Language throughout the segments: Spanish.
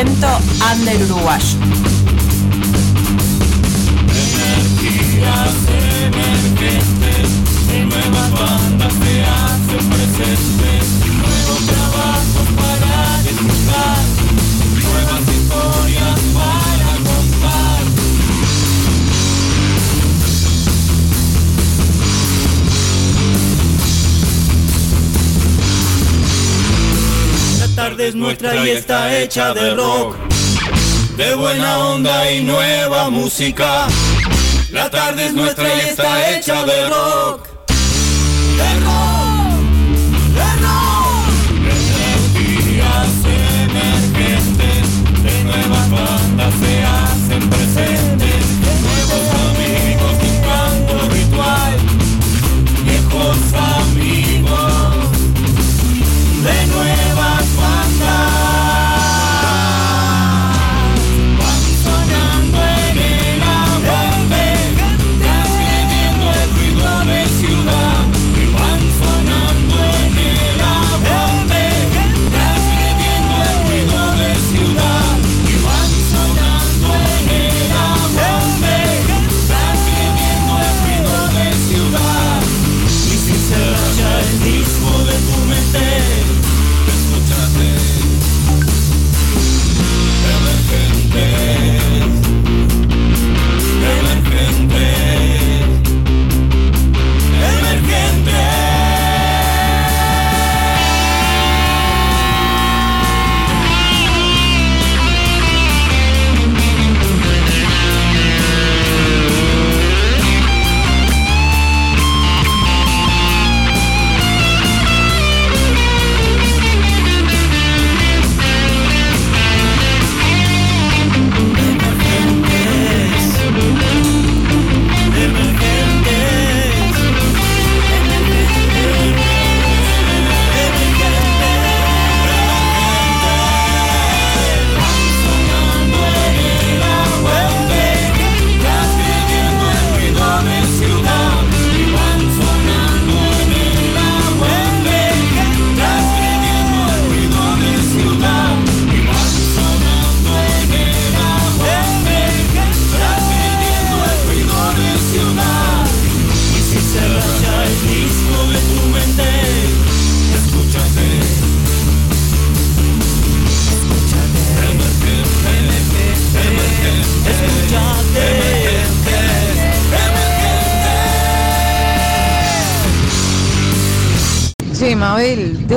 100% under hecha de rock, de buena onda y nueva música. La tarde es nuestra y está hecha de rock,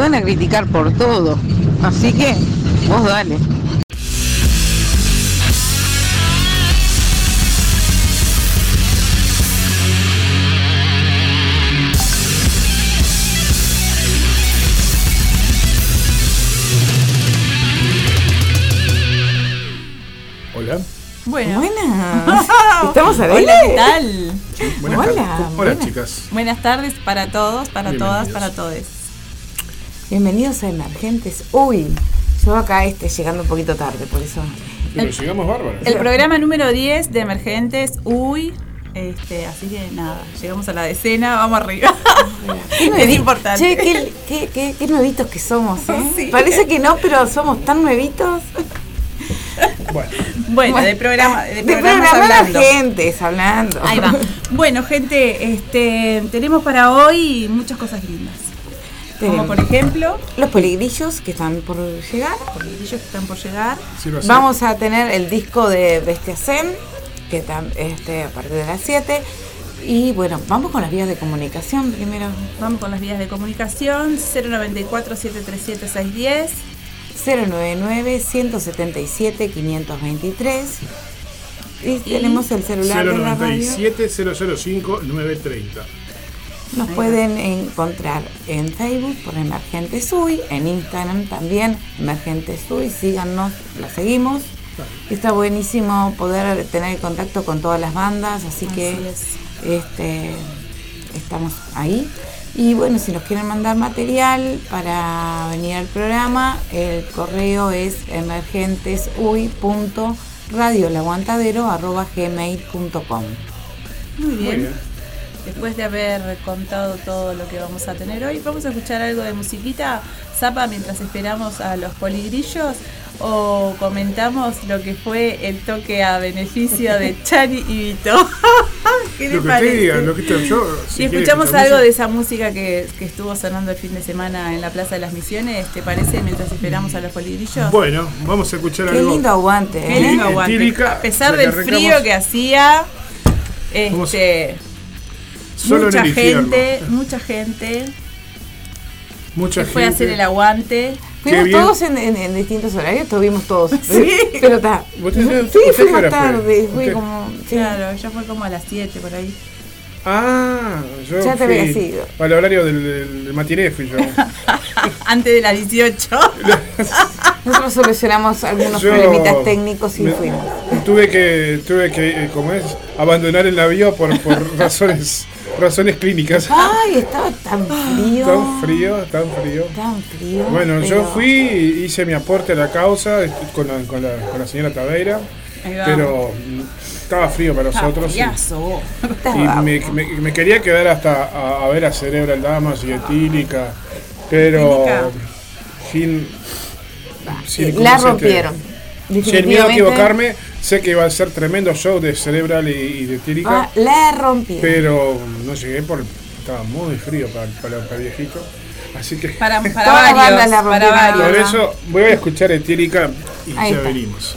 van a criticar por todo. Así que, vos dale. Hola. Bueno. Buenas. ¿Estamos al Hola, aire? ¿qué tal? Buenas Hola, tardes. Hola, buenas. chicas. Buenas tardes para todos, para todas, para todos. Bienvenidos a Emergentes. Uy, yo acá este, llegando un poquito tarde, por eso. Pero El- llegamos bárbaros. El programa número 10 de Emergentes, uy. Este, así que nada, llegamos a la decena, vamos arriba. Qué es importante. Che, qué, qué, qué- qué nuevitos que somos, ¿eh? Sí. Parece que no, pero somos tan nuevitos. Bueno, Bueno, de programa, de De programa hablando. gentes hablando. Ahí va. Bueno, gente, este, tenemos para hoy muchas cosas lindas. Como Tenemos por ejemplo, los poligrillos que están por llegar. ellos que están por llegar. así. Vamos a tener el disco de Bestia Zen, que tam- este, a partir de las 7. Y bueno, vamos con las vías de comunicación primero. Vamos con las vías de comunicación 094-737-610. 099-177-523. Y, tenemos el celular de la radio. 097-005-930. Nos pueden encontrar en Facebook por Emergentes Uy, en Instagram también Emergentes Uy, síganos, la seguimos. Está buenísimo poder tener contacto con todas las bandas, así, Así que es. este estamos ahí. Y bueno, si nos quieren mandar material para venir al programa, el correo es emergentesuy.radiolaguantadero.gmail.com Muy Muy bien. Después de haber contado todo lo que vamos a tener hoy, vamos a escuchar algo de musiquita, Zapa, mientras esperamos a los poligrillos, o comentamos lo que fue el toque a beneficio de Chani y Vito. ¿Qué le Lo que parece? usted diga, lo que usted, yo, Si escuchamos algo de esa música que, que estuvo sonando el fin de semana en la Plaza de las Misiones, ¿te parece? Mientras esperamos a los poligrillos. Bueno, vamos a escuchar Qué algo. lindo aguante, Qué ¿eh? lindo aguante. A pesar del frío que hacía, Vamos- este, Solo mucha en el infierno. gente, mucha gente Mucha fue a hacer el aguante. Fuimos todos en, en- en distintos horarios, estuvimos todos. Sí. Pero está. ¿Usted- Sí, usted qué fui más hora fue? tarde, fui ¿Usted? como. sí. Claro, ya fue como a las 7 por ahí. Ah, yo Ya te fui habías ido. Al horario del, del, del matiné fui yo. Antes de las 18. Nosotros solucionamos algunos Yo problemitas técnicos y me- fuimos. Tuve que, tuve que, eh, ¿cómo es? Abandonar el navío por, por razones, razones clínicas. Ay, estaba tan frío. Tan frío, tan frío. Tan frío. Bueno, yo fui y hice mi aporte a la causa estoy con la, con la, con la señora Taveira, pero mm, estaba frío para nosotros. y- Friazo. Estaba- Y me, me- me quería quedar hasta a, a ver a Cerebral Damas y Etílica, pero sin, sin- la ¿cómo se rompieron. Sin miedo a equivocarme, sé que iba a ser tremendo show de Cerebral y, y de Etílica, ah, la rompieron. pero no llegué porque estaba muy frío para, para, para viejito. Así que Para, para varios, para por eso voy a escuchar Etílica y Ahí ya está. venimos.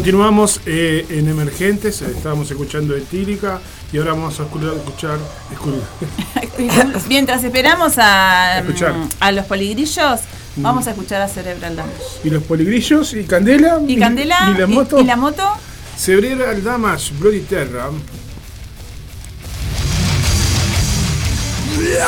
Continuamos eh, en Emergentes, eh, estábamos escuchando Etílica y ahora vamos a escu- escuchar. escu- Mientras esperamos a, Escuchar. mm, a los poligrillos, vamos a escuchar a Cerebral Damage. y los poligrillos y Candela. Y Candela Y la moto. y la moto Cerebral Damage, Bloody Terra. Bueno,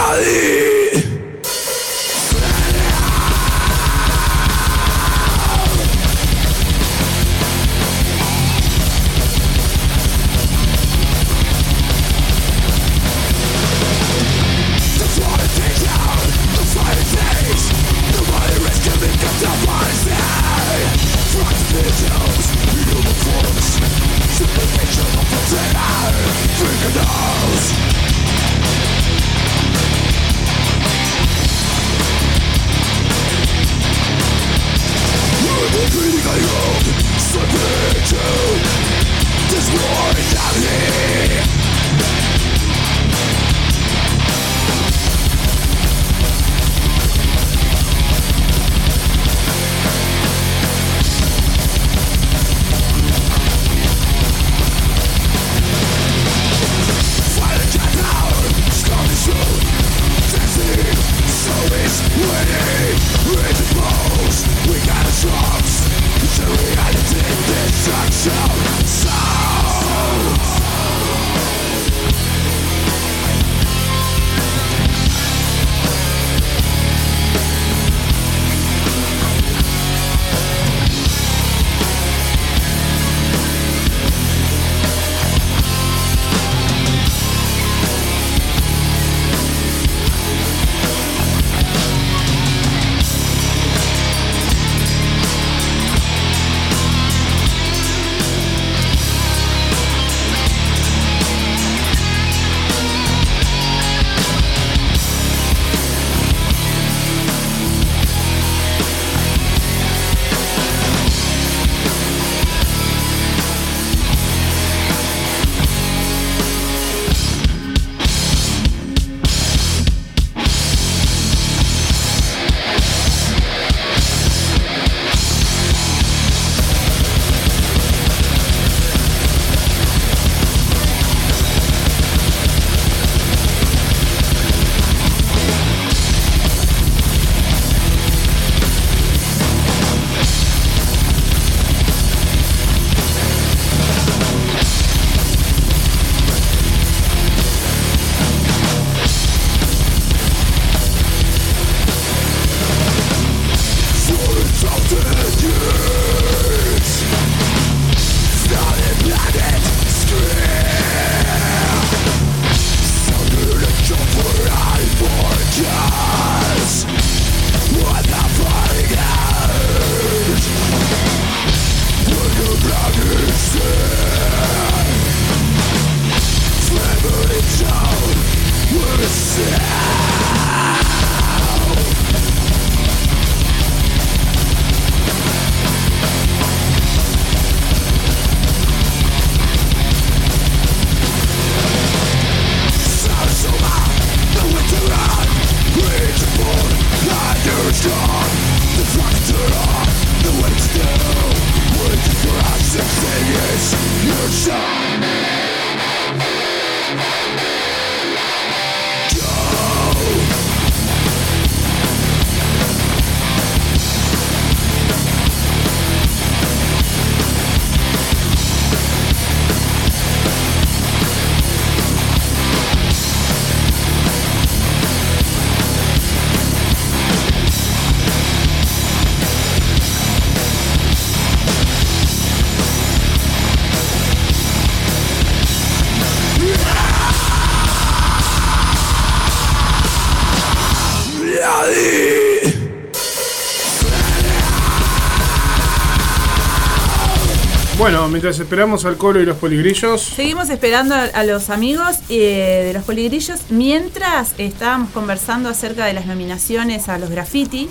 mientras esperamos al colo y los poligrillos, Seguimos esperando a, a los amigos eh, de los poligrillos mientras estábamos conversando acerca de las nominaciones a los graffiti.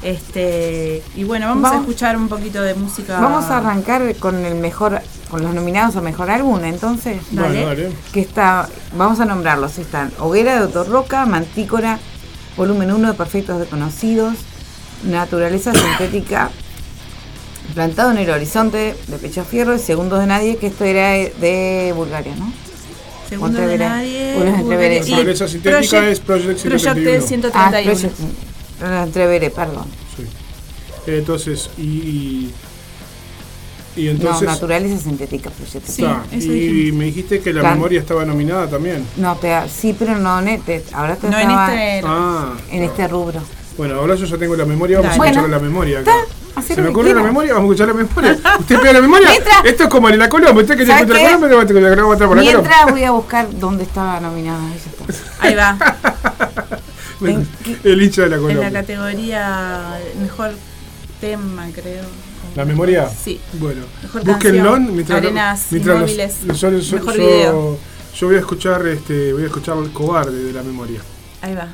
Este, y bueno, vamos, a escuchar un poquito de música. Vamos a arrancar con el mejor, con los nominados a mejor álbum, entonces. Dale. Bueno, dale. Que está, vamos a nombrarlos, están Hoguera de Otorroca, Mantícora, Volumen 1 de Perfectos Desconocidos, Naturaleza Sintética, Plantado en el horizonte de Pecho Fierro y Segundos de Nadie, que esto era de Bulgaria, ¿no? Segundo de nadie. Entreveré. y Naturaleza sintética es Project 131. Project Ah, 131. Project- no, Entreveré, perdón. Sí. Entonces, y. y y no, entonces. Naturaleza Sintética Project. Sí, eso y dijimos. me dijiste que la memoria estaba nominada también. No, te, sí, pero no, en este, ahora te No en este. Ah. en este rubro. Bueno, ahora yo ya tengo la memoria, vamos Dale. a escuchar Bueno, la memoria. acá. Hacer ¿Se me ocurre la memoria? Vamos a escuchar la memoria. ¿Usted pega la memoria? Mientras- Esto es como en la Colombo. Usted que se ¿Sabe encuentra la? Colombo, te va a encontrar por la Colombo. Mientras voy a buscar dónde estaba nominada. Ahí ya está. Ahí va. Bueno, ¿En El hincha de la En Colombo. la categoría mejor tema, creo. ¿La memoria? Sí. Bueno, Mejor búsquenlo canción, mientras, Arenas mientras los- Inmóviles, yo, yo- mejor yo- video. yo voy a escuchar este voy a escuchar el cobarde de la memoria. Ahí va.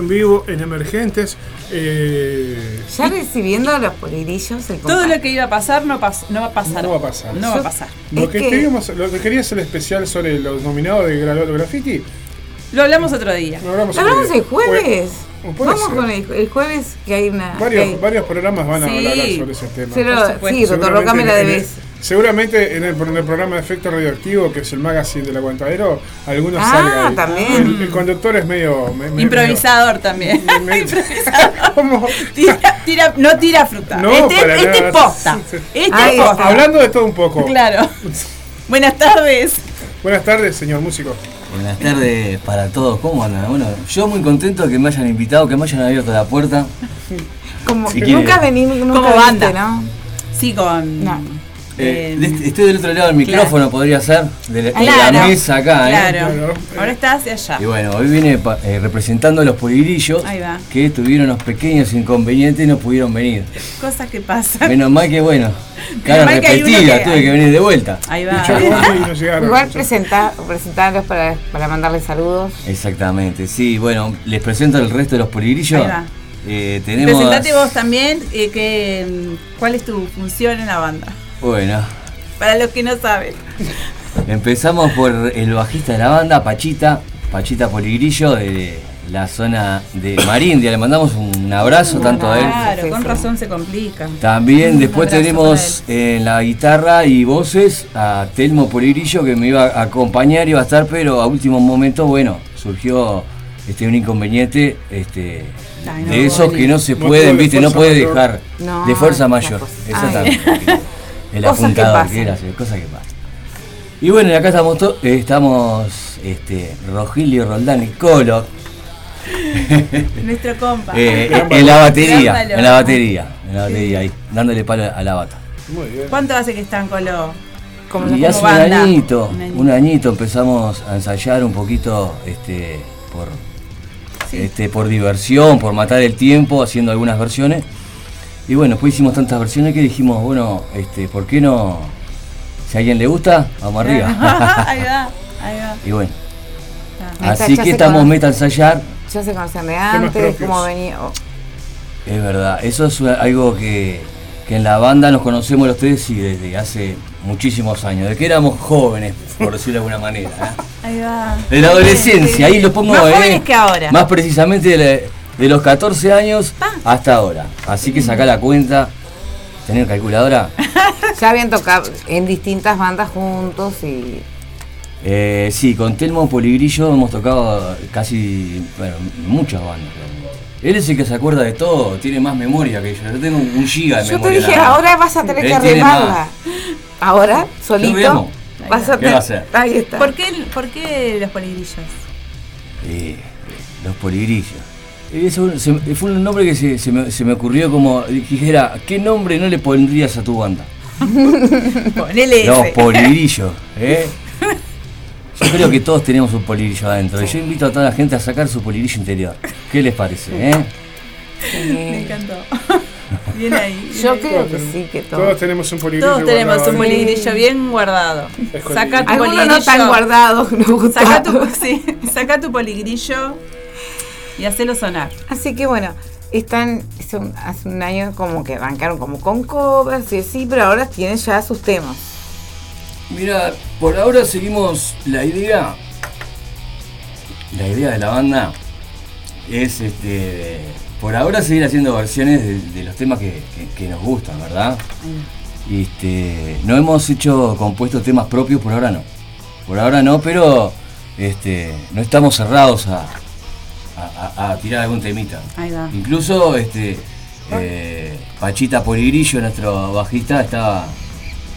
En vivo en Emergentes. eh, Ya recibiendo los poligrillos, el Todo lo que iba a pasar no, pas- no va a pasar. No va a pasar. No va a pasar. lo, que que- queríamos, lo que quería hacer especial sobre los nominados de Gra- Graffiti, Lo hablamos otro día. lo hablamos, el jueves. Vamos ser. con el, el jueves que hay una. hay- Varios, programas van a Sí. hablar sobre ese tema. Pero, sí, Rotorrocame la en el- debes. Seguramente en el, en el programa de Efecto Radioactivo, que es el magazine del aguantadero, algunos Ah, salgan. también. El, el conductor es medio. me- me- Improvisador también. medio- me- ¿Cómo? Tira, tira- no tira fruta. No, este para este es posta. Este Ay, es posta. Hablando de todo un poco. Claro. Buenas tardes. Buenas tardes, señor músico. Buenas tardes para todos, ¿cómo andan? Bueno, yo muy contento de que me hayan invitado, que me hayan abierto la puerta. Como Si que quiere. nunca venimos, nunca Como banda. ¿no? Sí, con. No. Eh, Eh, de este- estoy del otro lado del micrófono, podría ser, de la, de la Claro, mesa acá, ¿eh? Claro. Ahora está hacia allá. Y bueno, hoy vine pa- eh, representando a los poligrillos Ahí va. que tuvieron unos pequeños inconvenientes y no pudieron venir. Cosas que pasan. Menos mal que, bueno, cara repetida, que- tuve que venir de vuelta. Ahí va. Igual presenta, presentarlos para, para mandarles saludos. Exactamente, sí, bueno, les presento el resto de los poligrillos. Ahí va. Eh, tenemos. Presentate vos también. eh, que, mm, ¿Cuál es tu función en la banda? Bueno, Para los que no saben. Empezamos por el bajista de la banda, Pachita, Pachita Poligrillo de la zona de Marindia. Le mandamos un abrazo tanto a él. Claro, con razón se complica. También Un después tenemos en la guitarra y voces a Telmo Poligrillo que me iba a acompañar, iba a estar, pero a último momento, bueno, surgió este un inconveniente este, Ay, no, de esos que no se pueden, de viste, no puede mayor. dejar No, de fuerza mayor. Exactamente. El Cosas que apuntador, pasan. que era cosas que pasan. Y bueno, acá estamos, to- eh, estamos este, Rogilio Roldán y Colo Nuestro compa. eh, en la batería, en la batería, en la batería ahí, dándole palo a la bata. Muy bien. ¿Cuánto hace que están con lo.? Como Y como hace un banda. añito, Un añito. un añito empezamos a ensayar un poquito este, por, este, por diversión, por matar el tiempo, haciendo algunas versiones. Y bueno, después hicimos tantas versiones que dijimos, bueno, este, ¿por qué no? Si a alguien le gusta, vamos arriba. ahí va, ahí va. y bueno, está, así que estamos meta a ensayar. Ya se conocen de antes, cómo venía. oh, Es verdad, eso es algo que, que en la banda nos conocemos los tres y desde hace muchísimos años, de que éramos jóvenes, por decirlo de alguna manera. ¿eh? Ahí va. De la adolescencia, ahí lo pongo Más eh, jóvenes que ahora. Más precisamente de, la- de los 14 años hasta ahora. Así que saca la cuenta. ¿Tener calculadora? Ya habían tocado en distintas bandas juntos y. Eh, sí, con Telmo Poligrillo hemos tocado casi, bueno, muchas bandas. Él es el que se acuerda de todo, tiene más memoria que yo. Yo tengo un giga de Yo te memoria. dije, ahora vas a tener que Él arreglarla. Ahora, solito. Vas a ¿Qué va a tener- hacer? Ahí está. ¿Por qué, ¿Por qué los poligrillos? Eh, los poligrillos. Eso se- fue un nombre que se, se me, se me ocurrió como dijera, ¿qué nombre no le pondrías a tu banda? Ponele Los ese. poligrillos, ¿eh? Yo creo que todos tenemos un poligrillo adentro. Y yo invito a toda la gente a sacar su poligrillo interior. ¿Qué les parece, eh? Me encantó. Bien ahí. bien Yo ahí. creo que sí, que Todos todos. tenemos un poligrillo Todos tenemos guardado un poligrillo bien guardado. Saca tu Algunos poligrillo. no tan guardados, no Saca tu, sí, saca tu poligrillo y hacelo sonar. Así que bueno, están, hace un, hace un año como que arrancaron como con covers y así, pero ahora tienen ya sus temas. Mira, por ahora seguimos la idea. La idea de la banda es este. Por ahora seguir haciendo versiones de, de los temas que, que- que nos gustan, ¿verdad? Y Este, no hemos hecho compuestos temas propios por ahora no. Por ahora no, pero este, no estamos cerrados a, a- tirar algún temita. Ahí va. Incluso este, eh, Pachita Poligrillo, nuestro bajista, estaba,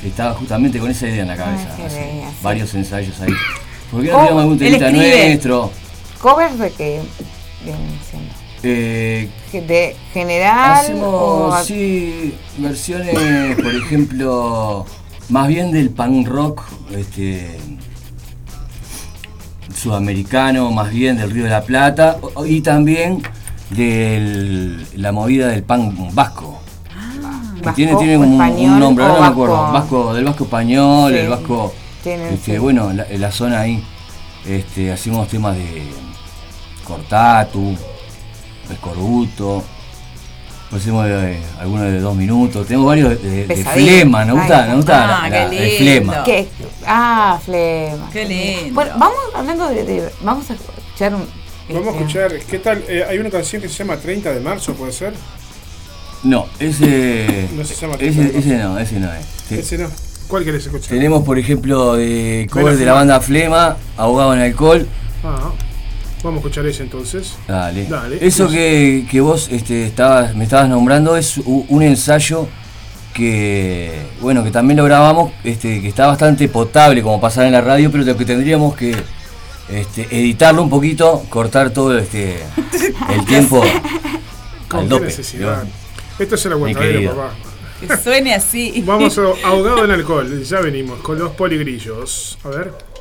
estaba justamente con esa idea en la cabeza. Qué hace bella, sí. varios ensayos ahí. ¿Por qué no tiramos algún temita nuestro? ¿Covers de qué vienen siendo? Eh, ¿De general? o Hacemos, sí, versiones, por ejemplo, más bien del punk rock este, sudamericano, más bien del Río de la Plata, y también de la movida del punk vasco. Que vasco tiene, tiene un- español un nombre, o ahora no me vasco? acuerdo. Vasco, del vasco español, Sí, el vasco. este, sí. Bueno, la, la zona ahí. Este, hacemos temas de Cortatu, escorbuto. Pusimos eh, algunos de dos minutos. Tenemos varios de, flema. Nos gusta, Ay, nos gusta ah, la- la- qué el flema. Ah, flema. Qué lindo. Bueno, vamos hablando de, de- Vamos a escuchar un. Vamos a este, escuchar, ¿qué tal? Eh, hay una canción que se llama 30 de marzo, ¿puede ser? No, ese. No se llama ese, Flema. ese no, ese no es. Sí. Ese no. ¿Cuál querés escuchar? Tenemos, por ejemplo, de cover de la banda Flema, Ahogado en Alcohol. Ah, vamos a escuchar ese entonces. Dale. Dale. Eso que, que vos este, estabas, me estabas nombrando es un ensayo que, bueno, que también lo grabamos, este, que está bastante potable como pasar en la radio, pero lo que tendríamos que este, editarlo un poquito, cortar todo este, el tiempo ¿Con al dope. Esto es el aguantadero, querido. papá. Que suene así. Vamos a ahogado en alcohol, ya venimos con los poligrillos. A ver.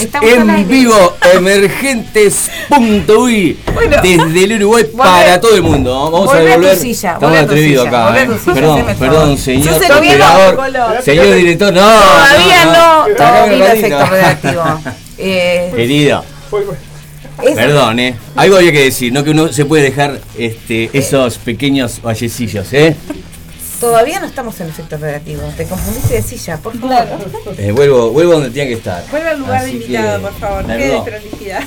Estamos, en vivo, emergentes.uy, Bueno. desde el Uruguay para todo el mundo. Vamos a a tu volver. silla, Estamos atrevidos acá. eh. tu silla, Perdón, perdón, señor operador, señor director. No, Todavía no, no. Ratito. efecto redactivo. Eh, Querido, perdón, ¿eh? Algo había que decir, no que uno se puede dejar este, esos pequeños vallecillos, ¿eh? Todavía no estamos en efecto redactivo. Te confundiste de silla, por favor. Eh, vuelvo, vuelvo donde tenía que estar. Vuelve al lugar de Así invitado, que, por favor. Qué desprolijidad.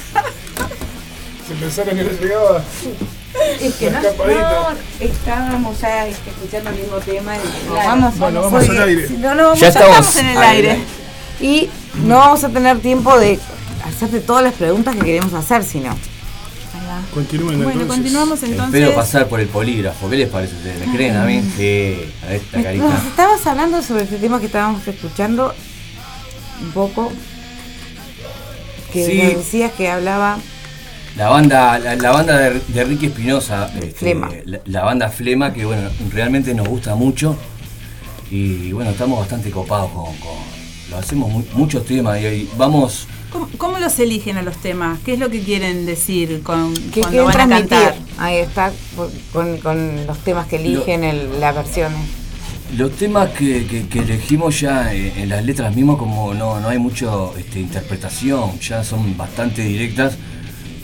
Si pensaron que no llegaba. Es que no, no, estábamos ya este, escuchando el mismo tema y vamos, Bueno, vamos, al aire. si no, no vamos Ya a- estamos en el al aire. Y no vamos a tener tiempo de hacerte todas las preguntas que queremos hacer, sino. Continúen Bueno, entonces. continuamos entonces. Espero pasar por el polígrafo. ¿Qué les parece a ustedes? ¿Me creen a mí? Sí, a esta Nos carita. estabas hablando sobre este tema que estábamos escuchando un poco. Que Sí. nos decías que hablaba. La banda, la, la banda de, de Ricky Espinosa, este, Flema. La, la banda Flema, que bueno, realmente nos gusta mucho. Y bueno, estamos bastante copados con. con- lo hacemos mu- muchos temas y, y vamos. ¿Cómo, cómo los eligen a los temas? ¿Qué es lo que quieren decir con, ¿Qué cuando quieren van a transmitir? cantar? Ahí está, con, con los temas que eligen, el- las versiones. Los temas que, que- que elegimos ya en, en las letras mismas, como no, no hay mucho este, interpretación, ya son bastante directas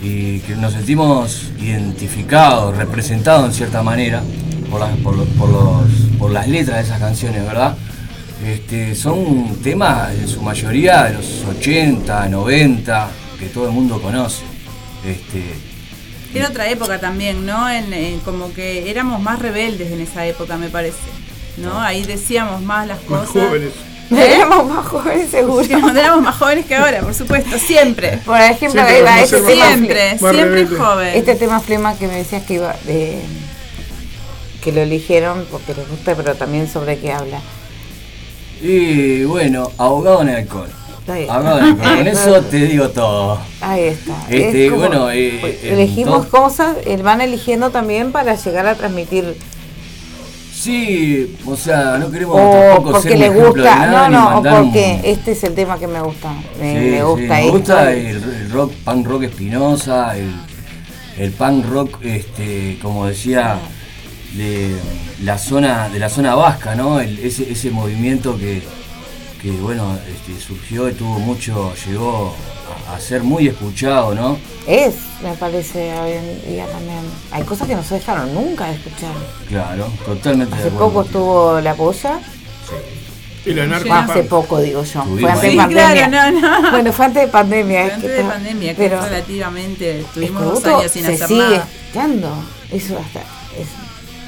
y que nos sentimos identificados, representados en cierta manera por, las- por, los- por los- por las letras de esas canciones, ¿verdad? Este, son temas en su mayoría de los 80, 90, que todo el mundo conoce. Este, Era otra época también, ¿no? En, en como que éramos más rebeldes en esa época, me parece. ¿No? Ahí decíamos más las Más cosas. jóvenes. Éramos más jóvenes, seguro. Sí, éramos más jóvenes que ahora, por supuesto, siempre. Por ejemplo, Siempre este tema, Siempre, Más siempre joven. este tema flema que me decías que iba de que lo eligieron porque les gusta, pero también sobre qué habla. Y bueno, ahogado en el alcohol. Ahogado en alcohol. Con eso te digo todo. Ahí está. Este, Es como- bueno, eh, pues, elegimos cosas, eh, van eligiendo también para llegar a transmitir Sí, o sea, no queremos o tampoco porque ser un le ejemplo de gusta, no, no, o mandar un- porque este es el tema que me gusta, me, Sí, me sí, gusta me esto. gusta el, el rock, punk rock espinosa, el, el punk rock, este, como decía, de la zona, de la zona vasca, ¿no? El- ese, ese movimiento que, que bueno, este, surgió y tuvo mucho, llegó a, a ser muy escuchado, ¿no? Es, me parece, hoy en día también. Hay cosas que no se dejaron nunca de escuchar. Claro, totalmente de Hace acuerdo poco estuvo La Polla, El anarco Sí. hace punk. poco digo yo, fue antes ahí. de Sí, pandemia. claro, no, no. Bueno, fue antes de pandemia. es Antes que de está- pandemia, que pero relativamente, estuvimos dos Escorbuto años sin se hacer sigue nada. escuchando. Eso hasta es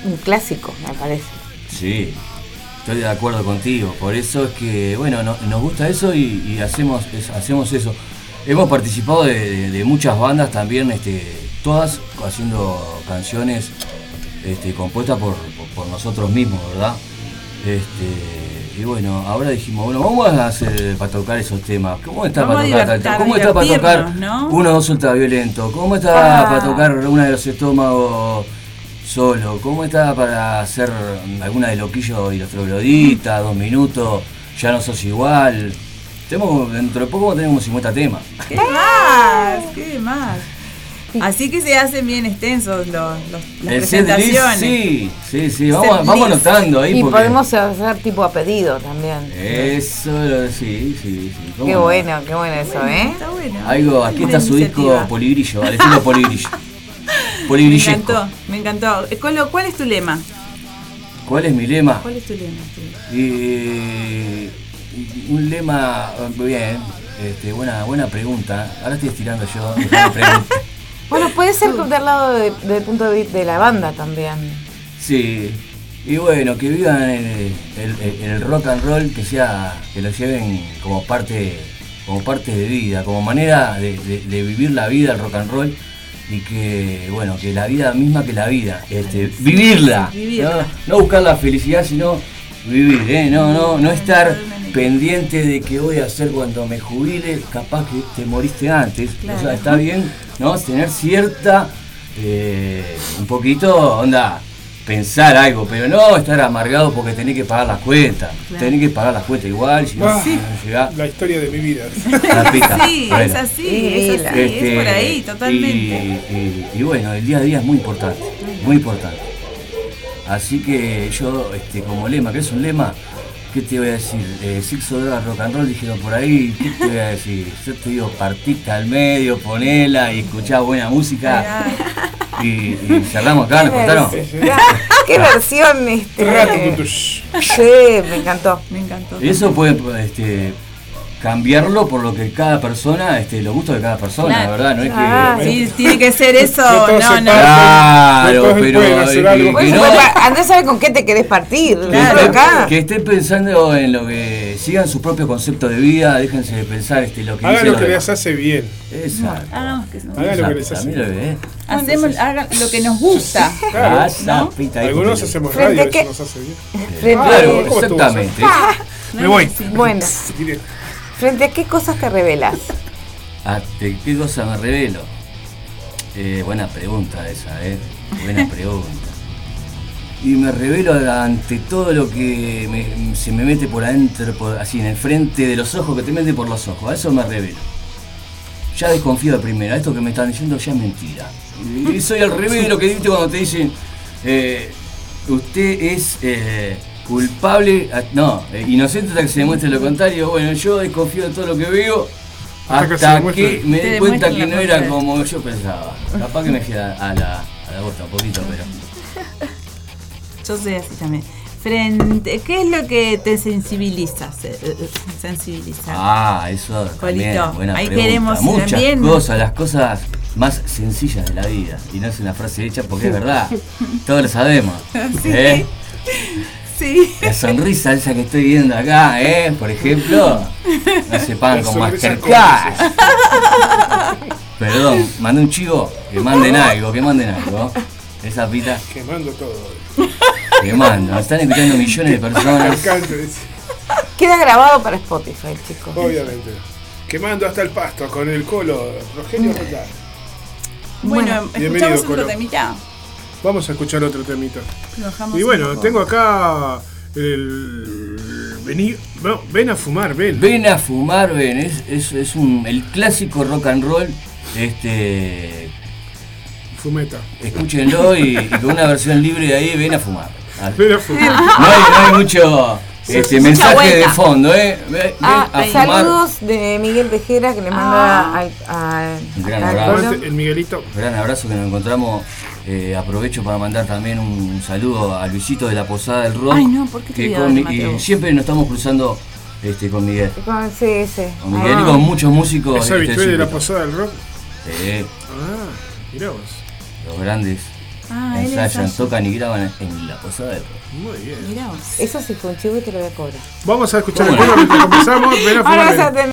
un clásico, me parece. Sí, estoy de acuerdo contigo. Por eso es que, bueno, no- nos gusta eso y, y hacemos, es- hacemos eso. Hemos participado de, de- de muchas bandas también, este, todas haciendo canciones este, compuestas por, por- por nosotros mismos, ¿verdad? Este, y bueno, ahora dijimos, bueno, vamos a hacer para tocar esos temas. ¿Cómo está Vamos para tocar ¿Cómo está para tocar ¿no? uno o dos ultraviolento? ¿Cómo está Ah. para tocar una de los estómagos solo? ¿Cómo está para hacer alguna de Loquillo y los trogloditas, dos minutos, ya no sos igual? Tenemos, dentro de poco tenemos 50 temas. ¿Qué más? ¿Qué más? Así que se hacen bien extensos los, los- las El presentaciones. sí, sí, sí, vamos, vamos anotando ahí. Y porque- podemos hacer tipo a pedido también. Eso, sí, sí, sí. ¿cómo Qué no? bueno, qué bueno eso, Bueno, ¿eh? Está bueno. Algo, aquí está su disco. Poligrillo, al estilo Poligrillo. Me encantó, me encantó. Eh, Colo, ¿cuál es tu lema? ¿Cuál es mi lema? ¿Cuál es tu lema? Y un lema, bien, este, buena, buena pregunta. Ahora estoy estirando yo. Bueno, puede ser del lado de- del punto de vista de la banda también. Sí. Y bueno, que vivan el, el- el- el rock and roll, que sea, que lo lleven como parte, como parte de vida, como manera de, de- de vivir la vida el rock and roll y que bueno, que la vida misma que la vida, este, vivirla, vivirla. ¿no? No buscar la felicidad, sino vivir, ¿eh? no, no, no estar pendiente de qué voy a hacer cuando me jubile, capaz que te moriste antes. O sea, está bien, ¿no? Tener cierta, eh, un poquito, onda, pensar algo, pero no estar amargado porque tenés que pagar las cuentas. Claro. Tenés que pagar las cuentas igual, si no, Ah, llegás La historia de mi vida. la. Sí, Bueno. es así, Sí, es así, es Este, por ahí, totalmente. Y, y- y bueno, el día a día es muy importante, muy importante. Así que yo, este, como lema, que es un lema, ¿qué te voy a decir? Eh, sexo, droga, rock and roll, dijeron por ahí, ¿qué te voy a decir? Yo te digo, partite al medio, ponela y escuchá buena música y, y cerramos acá, ¿nos contaron? Qué versión este. Sí, me encantó. Me encantó. Eso puede, este, cambiarlo por lo que cada persona, este, los gustos de cada persona, Claro. la verdad, no es Ah, que. Sí, tiene que ser eso. No No, no. Claro, pero eh, que no- Andrés sabe con qué te querés partir. que, Claro, esté, acá. que esté pensando en lo que sigan sus propios conceptos de vida, déjense de pensar este, lo que Hagan lo que les hace bien. Exacto. Que no. Hagan lo que les hace bien. que- Hacemos, hagan lo que nos gusta. Claro. Ah, zapita, ahí Algunos hacemos Frente radio, a qué- eso nos hace bien. Frente, Claro, ¿cómo estuvo exactamente. Me voy. bueno, ¿frente a qué cosas te revelas? ¿Ante qué cosa me revelo? Eh, buena pregunta esa, ¿eh? Buena pregunta. Y me revelo ante todo lo que me- se me mete por adentro, por- así en el frente de los ojos, que te mete por los ojos. A eso me revelo. Ya desconfío de primera. Esto que me están diciendo ya es mentira. Y soy al revés de lo que viste cuando te dicen, eh, usted es eh, culpable, no, eh, inocente hasta que se demuestre lo contrario. Bueno, yo desconfío de todo lo que veo Hasta que hasta me di cuenta que no era como yo pensaba. Capaz que me fui a, a la, a la bosta un poquito, pero... Yo soy así también. Frente, ¿qué es lo que te sensibiliza? Se- eh, eh, Sensibiliza. Ah, eso también, buena ahí pregunta. queremos Muchas también. cosas, las cosas más sencillas de la vida. Y no es una frase hecha porque es verdad. Todos lo sabemos. ¿eh? Sí. La sonrisa esa que estoy viendo acá, ¿eh? Por ejemplo, no se pagan con Mastercard. Perdón, mandé un chivo, que manden algo, que manden algo. Esa pita Quemando todo. que mandan. Están escuchando millones de personas. Queda grabado para Spotify, chicos. Obviamente. Quemando hasta el pasto con el colo. Rogelio Roldán. Bueno, bienvenido, escuchamos otro Colo. temita. Vamos a escuchar otro temita. Y bueno, tengo acá el. Vení, no, ven a fumar, ven. Ven a fumar, ven, es, es, es un, el clásico rock and roll. Este, Fumeta. escúchenlo y, y con una versión libre de ahí, ven a fumar. Ah, Ven a fumar. No hay, no hay mucho este, mensaje vuelta. de fondo, ¿eh? Ven, ven Ah, a fumar. saludos de Miguel Tejera que le manda al, al- Un gran abrazo. El Miguelito. Gran abrazo que nos encontramos. Eh, aprovecho para mandar también un saludo a Luisito de la Posada del Rock. Ay, no, ¿por qué te que con y siempre nos estamos cruzando este, con Miguel. Con- Sí, sí. Con Miguel y Ah. con muchos músicos. ¿Es este, de la posada del rock? Sí, Ah, mirá vos. los grandes Ah, ensayan, tocan y graban en la Posada del Rock. Muy bien. Mirá vos. Eso sí chivo y te lo voy a cobrar. Vamos a escuchar ¿Cómo el tema mientras comenzamos. Ven a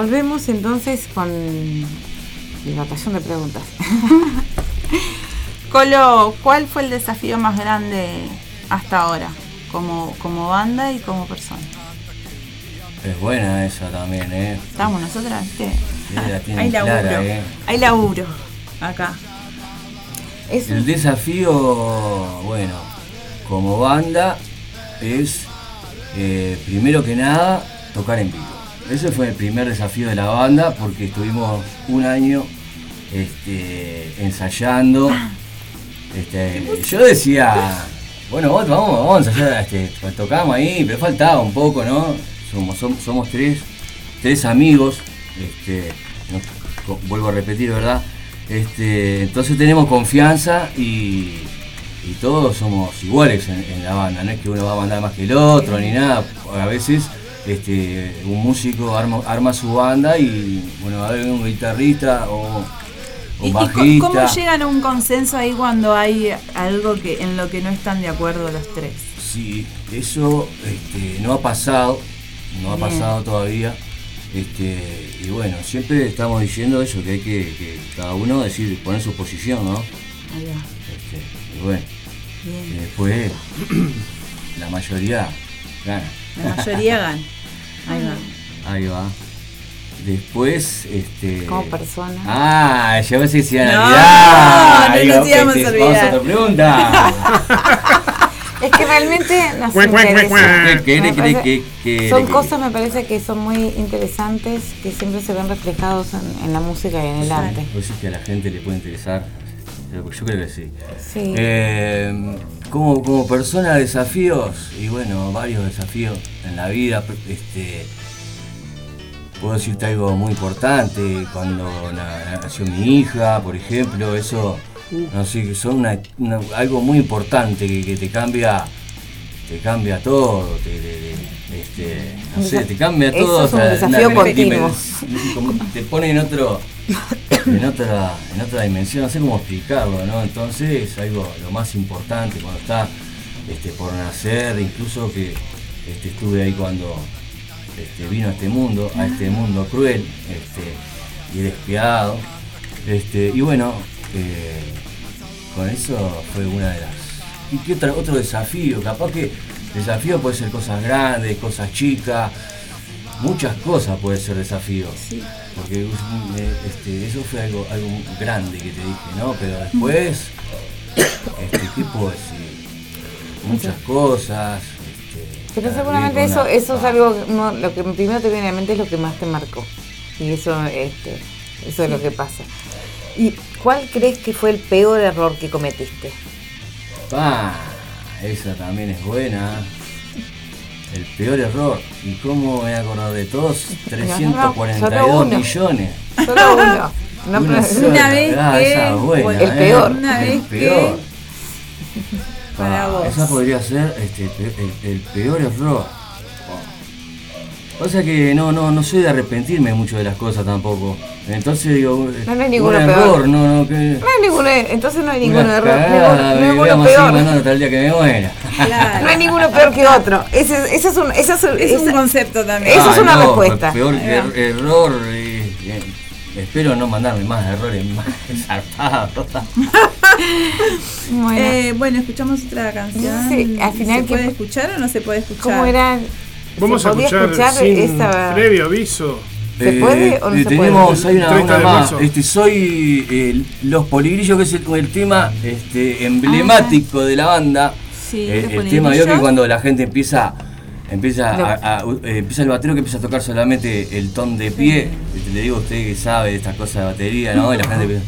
volvemos entonces con el batallón de preguntas. Colo, ¿cuál fue el desafío más grande hasta ahora? Como, como banda y como persona. Es buena esa también, ¿eh? Estamos nosotras, ¿viste? Sí, la Hay laburo. clara, ¿eh? Hay laburo. Acá. Es El desafío, bueno, como banda, es eh, primero que nada tocar en vivo. Ese fue el primer desafío de la banda porque estuvimos un año este, ensayando. Este, yo decía, bueno, vamos, vamos a ensayar, este, tocamos ahí, pero faltaba un poco, ¿no? Somos, som- somos tres, tres amigos, este, no, vuelvo a repetir, ¿verdad? Este, entonces tenemos confianza y, y todos somos iguales en, en la banda, no es que uno va a mandar más que el otro ni nada. A veces este, un músico arma, arma su banda y bueno, hay un guitarrista o ¿Y, un y bajista. cómo llegan a un consenso ahí cuando hay algo que en lo que no están de acuerdo los tres? Sí, eso este, no ha pasado, no ha pasado todavía. Este, y bueno, siempre estamos diciendo eso, que hay que, que cada uno decir, poner su posición, ¿no? Ahí va. Este, y bueno, y Bien. después la mayoría gana. La mayoría gana. Ahí va. Ahí va. Después, este. como persona. Ah, yo pensé que se iban a No, olvidar. no Digo, nos íbamos a Vamos a olvidar. otra pregunta. Es que realmente nos interesa. ¿Qué- son cosas, me parece, que son muy interesantes, que siempre se ven reflejados en, en la música y en el arte. ¿Vos decís que a la gente le puede interesar? Yo yo creo que sí. Sí. Eh, como, como persona, desafíos, y bueno, varios desafíos en la vida. Este, puedo decirte algo muy importante, cuando na- nació mi hija, por ejemplo, eso, no sé, que son una- una- algo muy importante que, que te cambia te cambia todo, te, te- te- este, no sé, te cambia Eso todo. es un o sea, continuo. te pone en otro en otra en otra dimensión no sé cómo explicarlo no entonces algo lo más importante cuando está este por nacer incluso que este, estuve ahí cuando este, vino a este mundo a este mundo cruel este y despiadado este y bueno eh, con eso fue una de las y qué otra- otro desafío capaz que desafío puede ser cosas grandes cosas chicas muchas cosas puede ser desafío. Porque eh, este, eso fue algo, algo grande que te dije, ¿no? Pero después, este, ¿qué puedo decir? Muchas cosas. Este, Pero seguramente eso, una- eso es algo, que no, lo que primero te viene a la mente es lo que más te marcó. Y eso, este, eso es lo que pasa. ¿Y cuál crees que fue el peor error que cometiste? Ah, esa también es buena. El peor error. ¿Y cómo me voy a acordar de todos? no, 342 solo uno. millones. Solo uno. No, Una sola. Una vez Ah, que- esa es buena, El ¿eh? peor. Una El vez que- peor. Para Ah, vos. Esa podría ser este, el, pe- el- el peor error. O sea que no, no, no soy de arrepentirme mucho de las cosas tampoco. Entonces digo, No, no hay un ninguno peor. error, no, no, que. No hay ninguno, entonces no hay ninguno una error, cagada, ninguno, me ninguno peor. mandando hasta el día que me muera. Claro. No hay ninguno peor que otro. Ese, ese es un, ese es un- Es concepto también. Eso es Ah, una no, respuesta. Peor Ahí que er- error. eh, eh, espero no mandarme más errores más zarpados. Bueno, Eh, bueno, escuchamos otra canción. Sí, al final, ¿Se puede ¿qué- escuchar o no se puede escuchar? ¿cómo era? Vamos ¿Se a podía escuchar, sin esa- previo aviso. ¿Se puede o no se puede? tenemos, hay una 30 onda de más. marzo. Este, soy eh, Los Poligrillos, que es el, el tema este, emblemático de la banda. Sí, Eh, el tema, yo que cuando la gente empieza empieza Lo- a, a- eh, empieza el batero que empieza a tocar solamente el ton de pie Este, le digo a usted que sabe de estas cosas de batería no y la gente empieza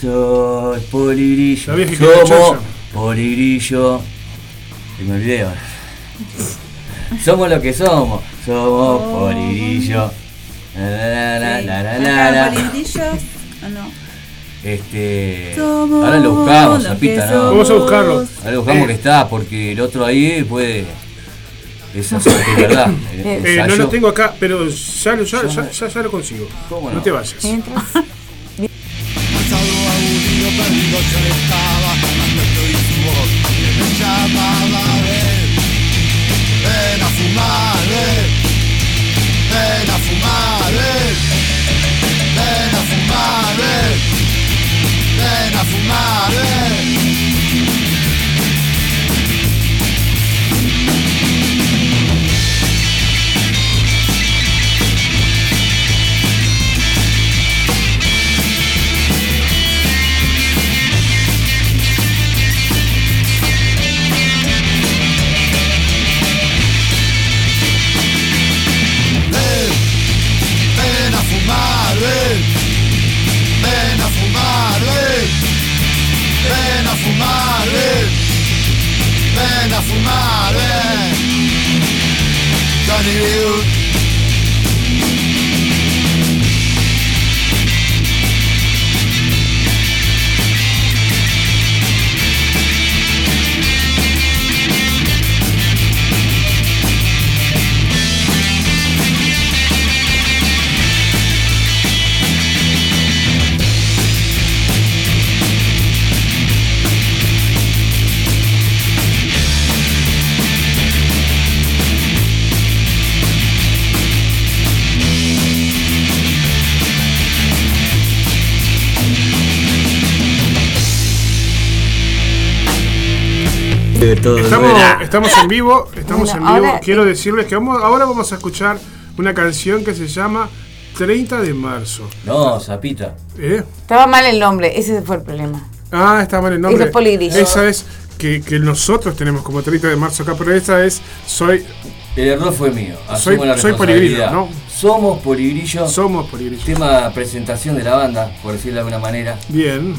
soy poligrillo chacha. poligrillo y me olvidé ahora. somos lo que somos somos poligrillo La, la, la, Sí. la, la, Acá, la, la. Polidrillos. No. este Somos ahora lo buscamos Zapita, no Vamos a buscarlo. Ahora lo buscamos Eh. que está, porque el otro ahí puede. Eso es verdad. Eh, Eh, no lo tengo acá, pero ya, lo- ya, ya, ya, ya lo consigo. ¿Cómo no? no? te vayas. Mientras, fumar, Estamos, en vivo, estamos Bueno, en vivo. ahora- Quiero decirles que vamos, ahora vamos a escuchar una canción que se llama 30 de marzo. No, Zapita. ¿Eh? Estaba mal el nombre, ese fue el problema. Ah, está mal el nombre. Ese es Poligrillo. Esa es que, que nosotros tenemos como 30 de marzo acá, pero esa es Soy El error fue mío. Soy- la soy. Poligrillo, ¿no? Somos Poligrillo. Somos Poligrillo. Tema presentación de la banda, por decirlo de alguna manera. Bien.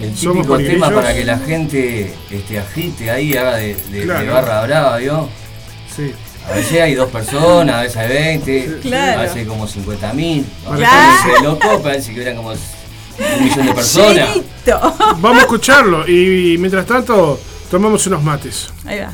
El Somos típico tema para que la gente este, agite ahí, haga de, de- de Claro. barra brava, ¿vio? Sí. A veces hay dos personas, a veces hay 20, Claro. a veces hay como 50 mil. Se loco, parece que eran como un millón de personas. Llenito. Vamos a escucharlo y, mientras tanto tomamos unos mates. Ahí va.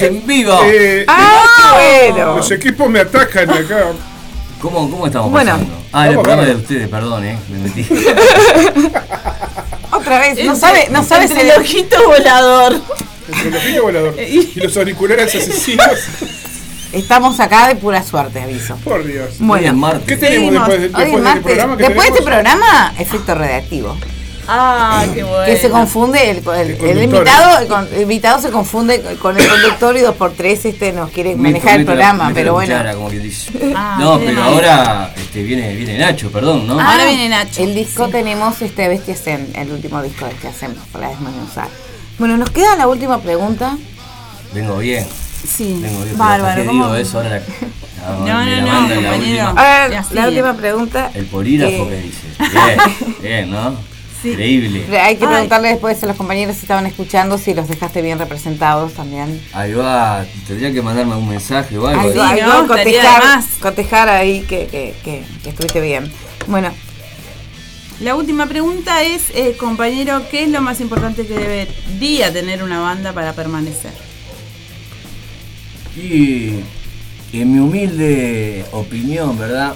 Estamos en vivo. Eh, ¡Ah, bueno! los equipos me atacan acá. ¿Cómo, ¿Cómo estamos Bueno. pasando? Ah, el programa de ustedes, perdón, eh. Me metí. Otra vez, no sabe, no sabe entre el ojito volador. Entre el ojito volador y los auriculares asesinos. Estamos acá de pura suerte, aviso. Por Dios. Bueno. ¿Qué tenemos después, después es de este programa? ¿Qué Después de este programa, efecto redactivo. Ah, qué bueno. Que se confunde, el, el- el invitado el, con- el invitado se confunde con el conductor y dos por tres este nos quiere Meto- manejar el la- programa, meto pero bueno. cuchara, como quien dice. Ah, no, pero ahora este, viene, viene Nacho, perdón, ¿no? Ah, Ahora viene Nacho. El disco tenemos este Bestia Zen, el último disco que hacemos para desmenuzar. Bueno, nos queda la última pregunta. Vengo bien. Sí, Vengo bien. bárbaro. ¿Qué ¿cómo? digo eso ahora? La, No, de no, la no, banda, la compañero. última. A ver, Y así. la última pregunta. El polígrafo Eh, que dice. Bien, bien, ¿no? Sí. Increíble. Hay que Ay. preguntarle después a los compañeros si estaban escuchando, si los dejaste bien representados también. Ahí va, tendría que mandarme un mensaje o algo. Algo, Sí, algo, ¿no? Cotejar, más. cotejar ahí que, que, que, que estuviste bien. Bueno, La última pregunta es, eh, compañero, ¿qué es lo más importante que debería tener una banda para permanecer? Y en mi humilde opinión, ¿verdad?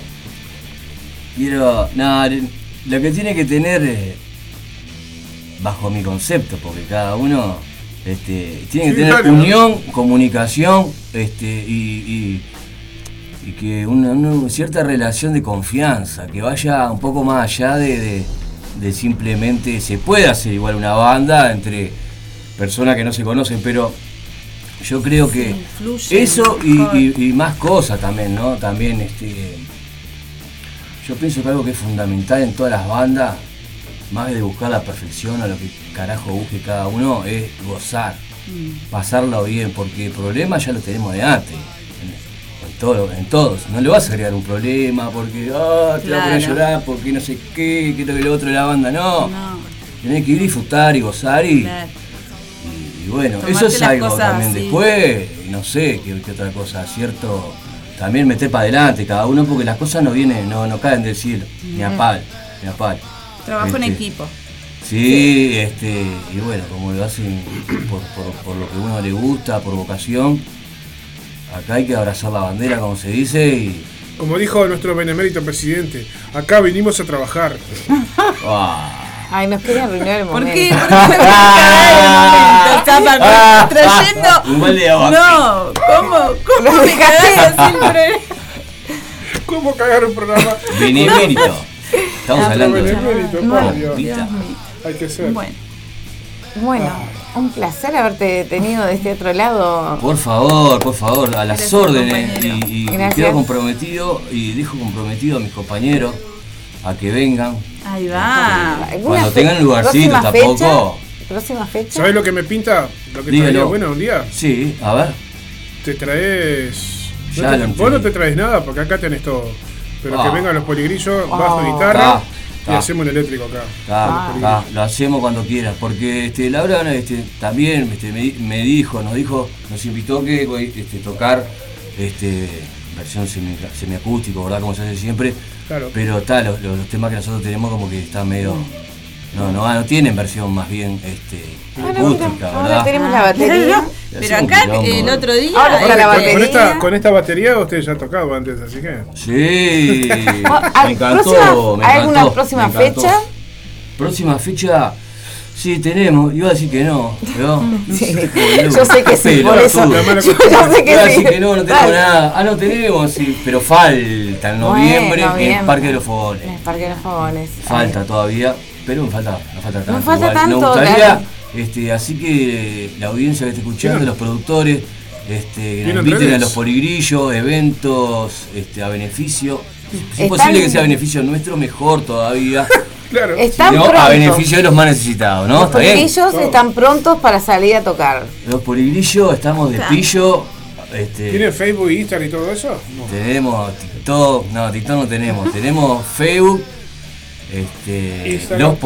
Quiero. No, lo que tiene que tener, eh, bajo mi concepto, porque cada uno este, tiene que Sí, tener claro. unión, comunicación este, y, y- y que una, una cierta relación de confianza, que vaya un poco más allá de, de- de simplemente. Se puede hacer igual una banda entre personas que no se conocen, pero yo creo que influye eso y- y más cosas también, ¿no? También este. Yo pienso que algo que es fundamental en todas las bandas, más de buscar la perfección o lo que carajo busque cada uno, es gozar, Mm. pasarlo bien, porque problemas ya los tenemos de antes. En, en todo, en todos. No le vas a agregar un problema porque ah, te va a poner a Claro. llorar, porque no sé qué, que que lo otro de la banda. No. No, Tenés que ir y disfrutar y gozar y, claro. y bueno, Tomarte eso es algo también. así. Después, no sé qué, qué otra cosa, cierto. También meter para adelante cada uno porque las cosas no vienen, no, no caen del cielo, ni a pal, ni a pal. Trabajo en Este, equipo. Sí, este, y bueno, como lo hacen por, por- por lo que uno le gusta, por vocación, acá hay que abrazar la bandera, como se dice, y. Como dijo nuestro benemérito presidente, acá vinimos a trabajar. ah, ay, nos quería arruinar el ¿Por momento. qué? ¿Por qué me. Trayendo. No, ¿cómo? ¿Cómo me cagás así el programa? ¿Cómo cagar un programa? benemérito. Estamos hablando de. No. Hay que ser. Bueno, Bueno, un placer haberte tenido de este otro lado. Por favor, por favor, a las Gracias, órdenes. Y, y Gracias. quedo comprometido y dejo comprometido a mis compañeros a que vengan. ahí va. ¿Alguna Cuando tengan lugarcito tampoco. fecha? ¿Próxima fecha? ¿Sabes lo que me pinta? Lo que Dígalo. traería bueno un día. Sí, a ver. Te traes. no Ya te- lo vos no te traes nada porque acá tenés todo. Pero Ah. que vengan los poligrillos, bajo, Ah. guitarra Ah, y ah. hacemos un eléctrico acá. Ah. lo hacemos cuando quieras, porque este, Laura este, también este, me, me dijo, nos dijo, nos invitó que este, tocar este, versión semi, semiacústico, ¿verdad? Como se hace siempre. Claro. Pero está, los, los- los temas que nosotros tenemos como que están medio. No, no, no tienen versión más bien este, Ahora, acústica, ahora ¿verdad? tenemos la batería. Ah, Pero acá Quilombo, el ¿no? otro día. Ahora está la eh, Con- batería. Con esta, con esta batería usted ya tocado antes, así que. Sí, Ah, me encantó. próxima- me ¿Hay alguna próxima fecha? Próxima fecha, sí tenemos. Iba a decir que no, pero. Sí, yo sé que sí, Pero, por eso. Yo, sé que Iba a sí. decir que no, no tenemos nada. Ah, no tenemos, sí, pero falta en noviembre en noviembre. el Parque de los Fogones. En el Parque de los Fogones. Falta todavía, pero no falta, no falta tanto. falta igual. tanto, Nos gustaría, claro. este, así que la audiencia que está escuchando, los productores, este, que nos ¿Vienen inviten a los poligrillos, eventos este, a beneficio. Si es posible que sea a beneficio nuestro, mejor todavía. Claro. Están Si no, prontos. a beneficio de los más necesitados, ¿no? Los ¿Está bien? poligrillos están prontos para salir a tocar. Los poligrillos estamos de pillo. Este, ¿Tienen Facebook, Instagram y todo eso? No. Tenemos TikTok, no, TikTok no tenemos. tenemos Facebook, este, los no.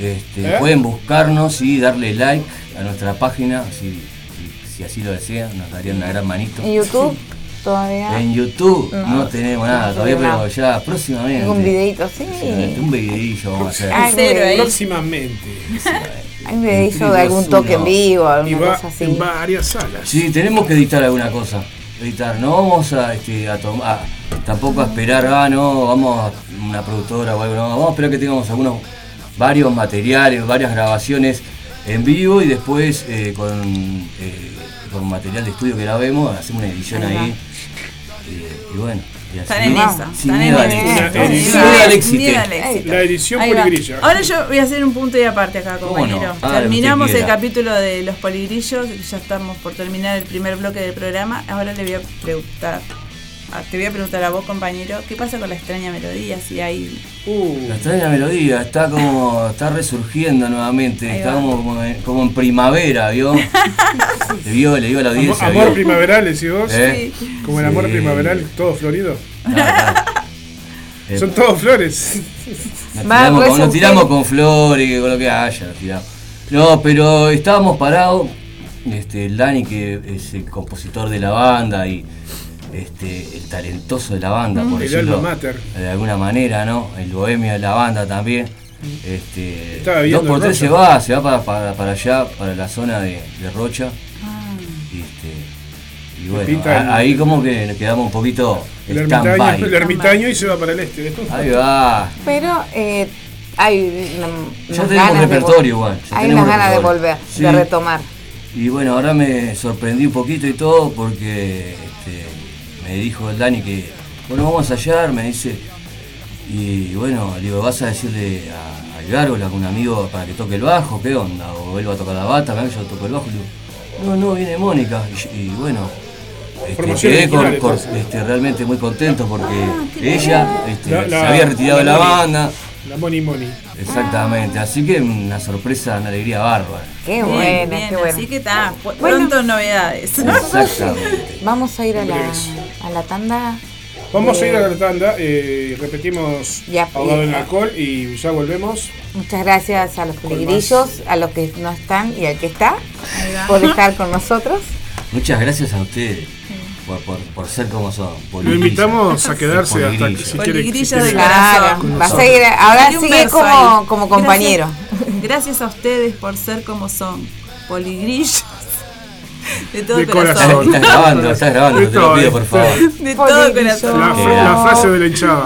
Este, ¿Eh? Pueden buscarnos y darle like a nuestra página, si, si- si así lo desean, nos darían una gran manito. En YouTube, todavía. En YouTube no, No, tenemos nada no todavía, pero ya próximamente. Un videito, sí. Un videillo vamos a hacer. Ay, Cero ahí. Próximamente. Hay un videito de algún toque en vivo, Y alguna va cosa así. en varias salas. Sí, tenemos que editar alguna cosa. Editar, no vamos a, este, a tomar, tampoco a esperar, ah, no, vamos a una productora o algo, no, vamos a esperar que tengamos algunos, varios materiales, varias grabaciones en vivo y después eh, con, eh, con material de estudio que grabemos, hacemos una edición Ahí. Y, y bueno, y así. Están en. Sin miedo al éxito. Éxito. La edición poligrilla. Ahora yo voy a hacer un punto y aparte acá, compañero. Ah, Terminamos el capítulo de los poligrillos, ya estamos por terminar el primer bloque del programa. Ahora le voy a preguntar, te voy a preguntar a vos, compañero, ¿qué pasa con la extraña melodía? Si hay Uh, La extraña melodía está como, está resurgiendo nuevamente, está como, como en, como en primavera, ¿vio? le vio, le digo a la amor, audiencia, amor ¿vio? primaveral, decís vos. ¿Eh? Como el amor Sí. primaveral, todo florido. Ah, ah. Eh, Son todos flores. Nos tiramos, con, nos tiramos con flores, con lo que haya, nos tiramos. No, pero estábamos parados. Este, el Dani, que es el compositor de la banda y este, el talentoso de la banda, por El decirlo alma mater. de alguna manera, ¿no? El bohemio de la banda también. Este, Estaba dos por tres se va, se va para, para, para allá, para la zona de, de Rocha. Y, este, y bueno, el- ahí como que nos quedamos un poquito El ermitaño, stand-by. el ermitaño y se va para el este. Ahí va. Pero eh, hay una, Ya tenemos repertorio igual, Hay unas ganas de volver, Sí. de retomar. Y bueno, ahora me sorprendí un poquito y todo porque este, me dijo el Dani que, bueno, vamos a ensayar, me dice. Y bueno, le digo, ¿vas a decirle a, al Gárgola, un amigo, para que toque el bajo? ¿Qué onda? O él va a tocar la bata, me yo toco el bajo. Le digo, no, no, viene Mónica. Y, y bueno, este, quedé con- con- este, realmente muy contento porque ella este, La- la- se había retirado de la banda. La Money Money. Exactamente, así que una sorpresa, una alegría bárbara. Qué Bien, bien, qué buena. Así que está, Bueno. pronto novedades. Exactamente. Vamos a ir a la, a la tanda. Vamos a ir a la tanda, eh, repetimos Ya, ahogado en alcohol y ya volvemos. Muchas gracias a los peligrillos, a los que no están y al que está, por estar con nosotros. Muchas gracias a ustedes por, por, por ser como son. Lo invitamos a quedarse hasta que si quiere. si de Claro, corazón. va a seguir, ahora sigue como, como compañero. Gracias, gracias a ustedes por ser como son. Poligrillos. De todo De corazón. corazón. Estás grabando, estás grabando, te lo pido por favor. De todo corazón. La, la frase de la hinchada.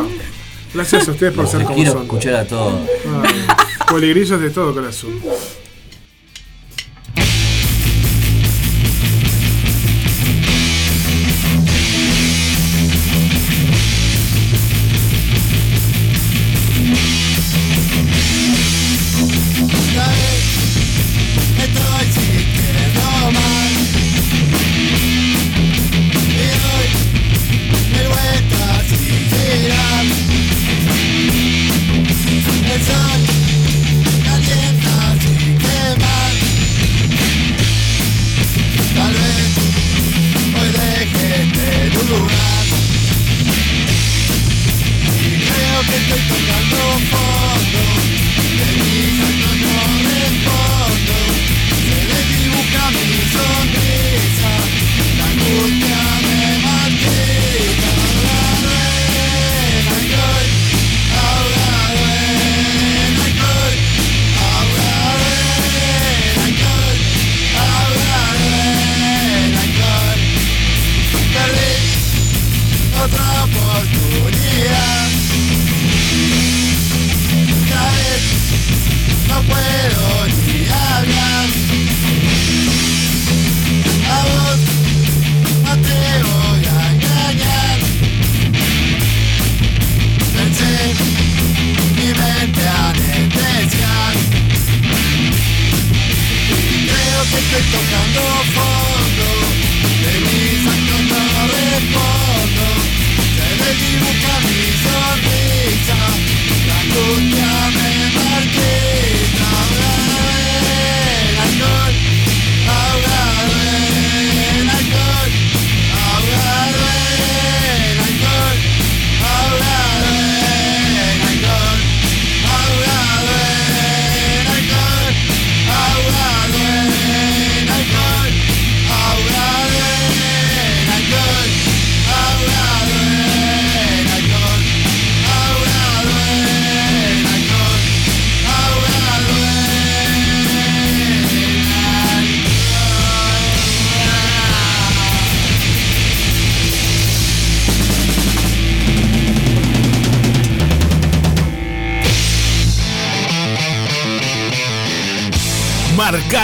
Gracias a ustedes por ser como quiero son. escuchar a todos. Ah, Poligrillos de todo corazón.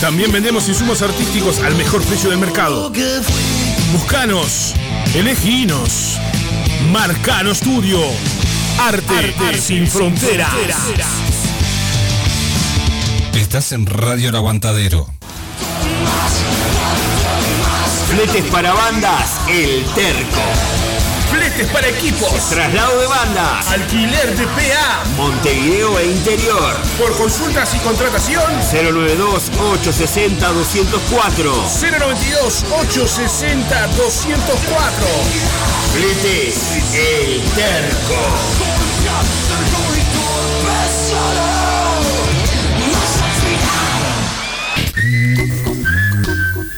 También vendemos insumos artísticos al mejor precio del mercado. Buscanos, eleginos. Marcano Studio. Arte, sin fronteras. Estás en Radio El Aguantadero. Fletes para bandas, El Terco. Fletes para equipos. Traslado de bandas, Alquiler de PA. Montevideo e interior. Por consultas y contratación. 092-860-204. 092-860-204. Fletes, El Terco.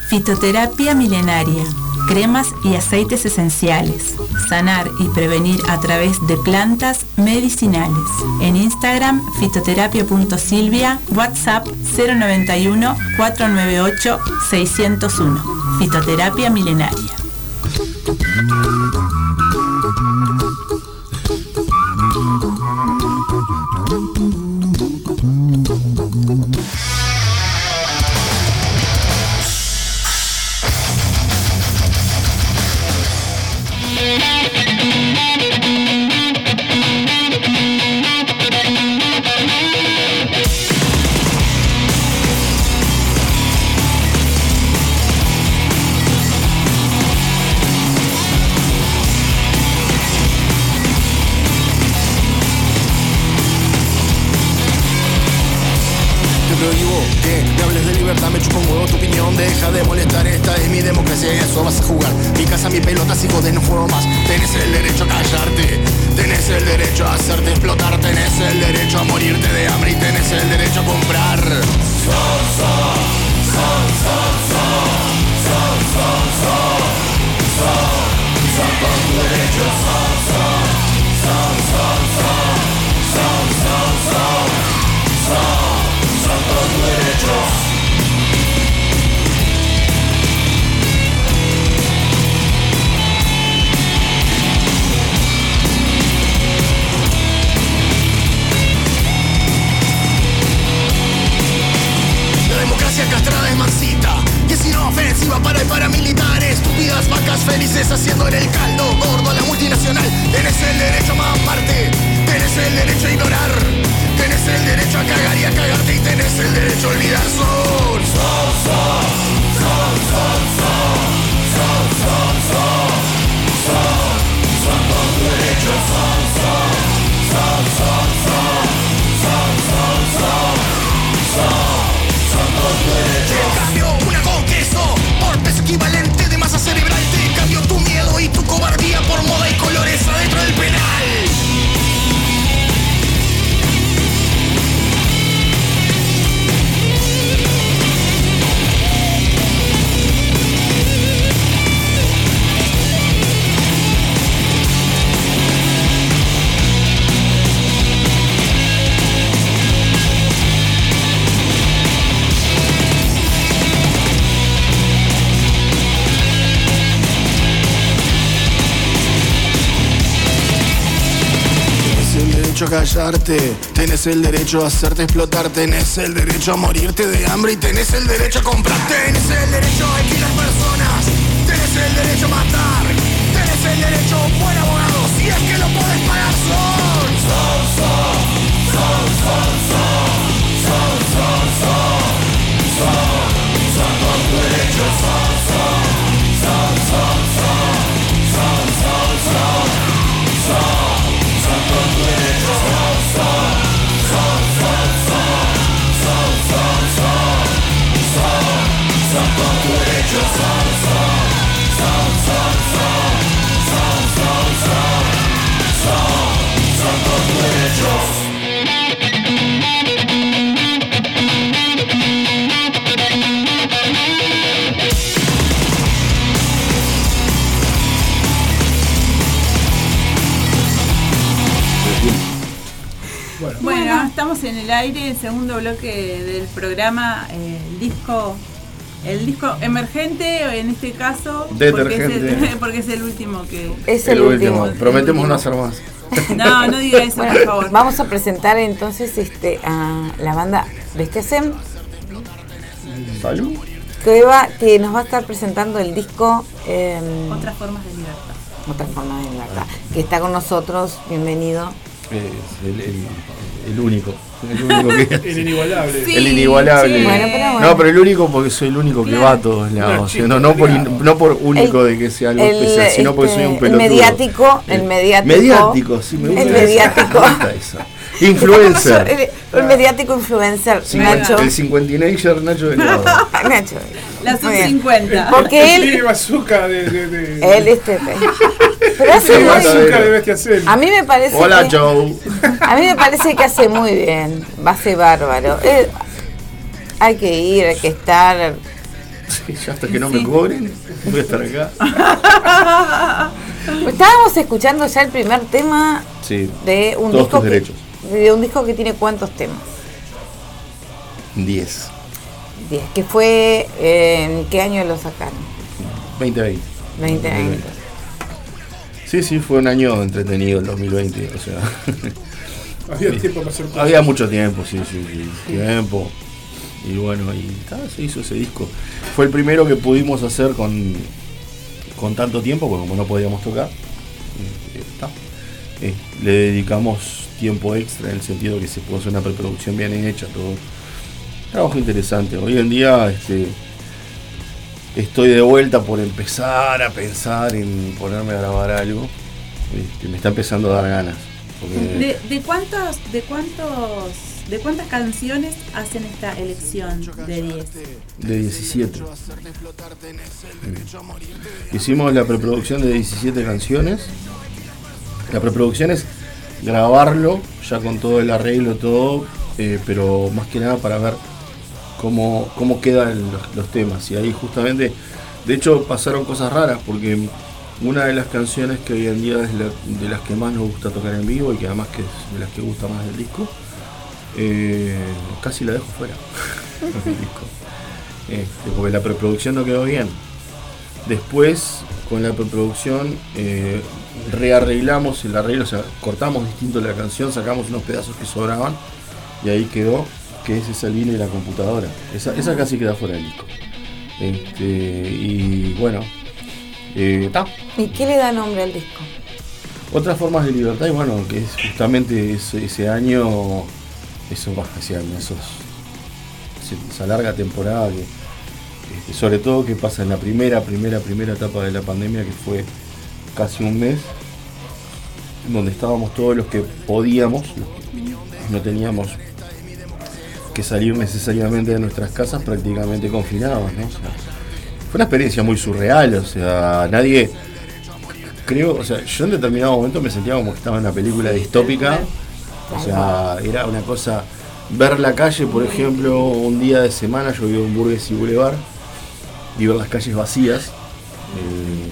Fitoterapia milenaria. Cremas y aceites esenciales. Sanar y prevenir a través de plantas medicinales. En Instagram, fitoterapia.silvia, WhatsApp 091 498 601. Fitoterapia milenaria. Callarte, tenés el derecho a hacerte explotar, tenés el derecho a morirte de hambre y tenés el derecho a comprar, tenés el derecho a alquilar personas, tenés el derecho a matar, tenés el derecho a un buen abogado, si es que lo podés pagar, son, son, son, son, son, son, son, son, son, son, son, estamos en el aire, el segundo bloque del programa, eh, el disco, el disco emergente, en este caso, porque es, Detergente. el, porque es el último que. Es el, el, último. último. Prometemos no hacer más. No, no diga eso, por favor. Vamos a presentar entonces este a la banda Bestiasem, que, va, que nos va a estar presentando el disco eh, Otras formas de libertad. Otra forma de libertad, que está con nosotros, bienvenido. Es el, el- el único. El único que. El inigualable. Sí, el inigualable. sí. Bueno, pero bueno. No, pero el único porque soy el único que Claro. va a todos lados. No, no, por, no por único El- de que sea algo el, especial, sino porque soy un este, el pelotudo. mediático, el mediático. Mediático, sí, me gusta. El mediático. me gusta esa. Influencer. El, el mediático influencer, Sí, Nacho. El cincuentinager Nacho Delgado. Nacho. La Muy bien. sub-50. Porque él, bazooka de. de, de él este, pero hace muy, a mí me parece Hola que, Joe. a mí me parece que hace muy bien, va a ser bárbaro. Eh, hay que ir, hay que estar. Sí, ya hasta que no me cobren, voy a estar acá. Estábamos escuchando ya el primer tema Sí, de un todos disco tus que, derechos. de un disco que tiene cuántos temas. 10, 10. Que fue eh, ¿en qué año lo sacaron? 2020. 2020. Sí, sí, fue un año entretenido el 2020. O sea, Había tiempo para hacer cosas. había mucho tiempo, sí, sí, sí, tiempo. Y bueno, y se hizo ese disco. Fue el primero que pudimos hacer con, con tanto tiempo, porque como no podíamos tocar, eh, ta, eh, le dedicamos tiempo extra en el sentido que se pudo hacer una preproducción bien hecha, todo. Trabajo interesante. Hoy en día este, estoy de vuelta por empezar a pensar en ponerme a grabar algo. Este, me está empezando a dar ganas. porque- ¿De, de cuántos, de cuántos, de cuántas canciones hacen esta elección de 10? De 17. Mm. Hicimos la preproducción de 17 canciones. La preproducción es grabarlo ya con todo el arreglo, todo, eh, pero más que nada para ver cómo, cómo quedan los, temas. Y ahí justamente, de hecho pasaron cosas raras porque una de las canciones que hoy en día es de las que más nos gusta tocar en vivo y que además que es de las que gusta más del disco, eh, casi la dejo fuera del disco. Este, porque la preproducción no quedó bien. Después, con la preproducción, eh, rearreglamos el arreglo, o sea, cortamos distinto la canción, sacamos unos pedazos que sobraban y ahí quedó, que es esa línea de la computadora. Esa, esa casi queda fuera del disco. Este, y bueno, eh, ta. ¿Y qué le da nombre al disco? Otras formas de libertad, y bueno, que es justamente ese, ese año, eso va hacia esos, ese- esa larga temporada que, este, sobre todo que pasa en la primera, primera, primera etapa de la pandemia, que fue casi un mes, donde estábamos todos los que podíamos, los que no teníamos que salir necesariamente de nuestras casas prácticamente confinados, ¿no? O sea, fue una experiencia muy surreal, o sea, nadie creo, o sea, yo en determinado momento me sentía como que estaba en una película distópica. O sea, era una cosa. Ver la calle, por ejemplo, un día de semana, yo vivo en Burgues y Boulevard, y ver las calles vacías, eh,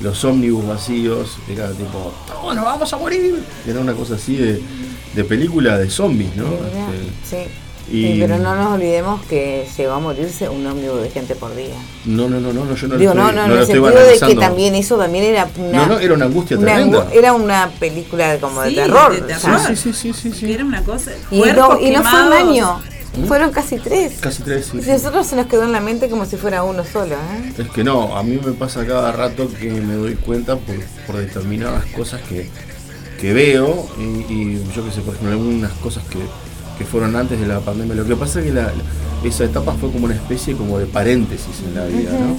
los ómnibus vacíos, era tipo, "Oh, nos vamos a morir. Era una cosa así de, de película de zombies, ¿no? Sí. Y- Sí, pero no nos olvidemos que llegó a morirse un ómnibus de gente por día. no, no, no, no, no, yo no lo Digo, estoy, no, no, no en lo el estoy sentido de que también eso también era una, No, no, era una angustia una tremenda. angu- era una película como de terror. de terror. Sí, sí, sí, sí, sí. Era una cosa. Y no, cuerpos y no fue un año, fueron casi tres. Casi tres, sí. Y a nosotros se nos quedó en la mente como si fuera uno solo. ¿eh? Es que no, a mí me pasa cada rato que me doy cuenta por, por determinadas cosas que, que veo y, y yo que sé, por ejemplo, algunas cosas que, que fueron antes de la pandemia. Lo que pasa es que la- esa etapa fue como una especie como de paréntesis en la vida, ¿no?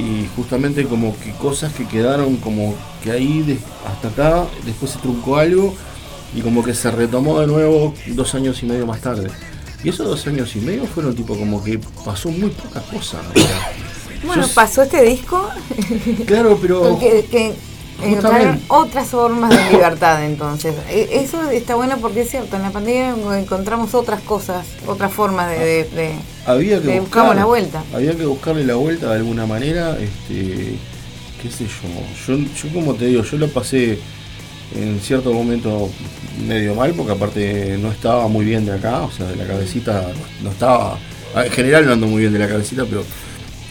Y justamente como que cosas que quedaron como que ahí de- hasta acá, después se truncó algo y como que se retomó de nuevo dos años y medio más tarde. Y esos dos años y medio fueron tipo como que pasó muy poca cosa. Bueno, pasó este disco Claro, pero que, que encontraron Justamente. otras formas de libertad entonces. E- Eso está bueno porque es cierto, en la pandemia encontramos otras cosas, otras formas de... de- de- había que le buscar, la vuelta. Había que buscarle la vuelta de alguna manera, este, qué sé yo. Yo, yo como te digo, yo lo pasé en cierto momento medio mal, porque aparte no estaba muy bien de acá, o sea, de la cabecita no estaba. En general no ando muy bien de la cabecita, pero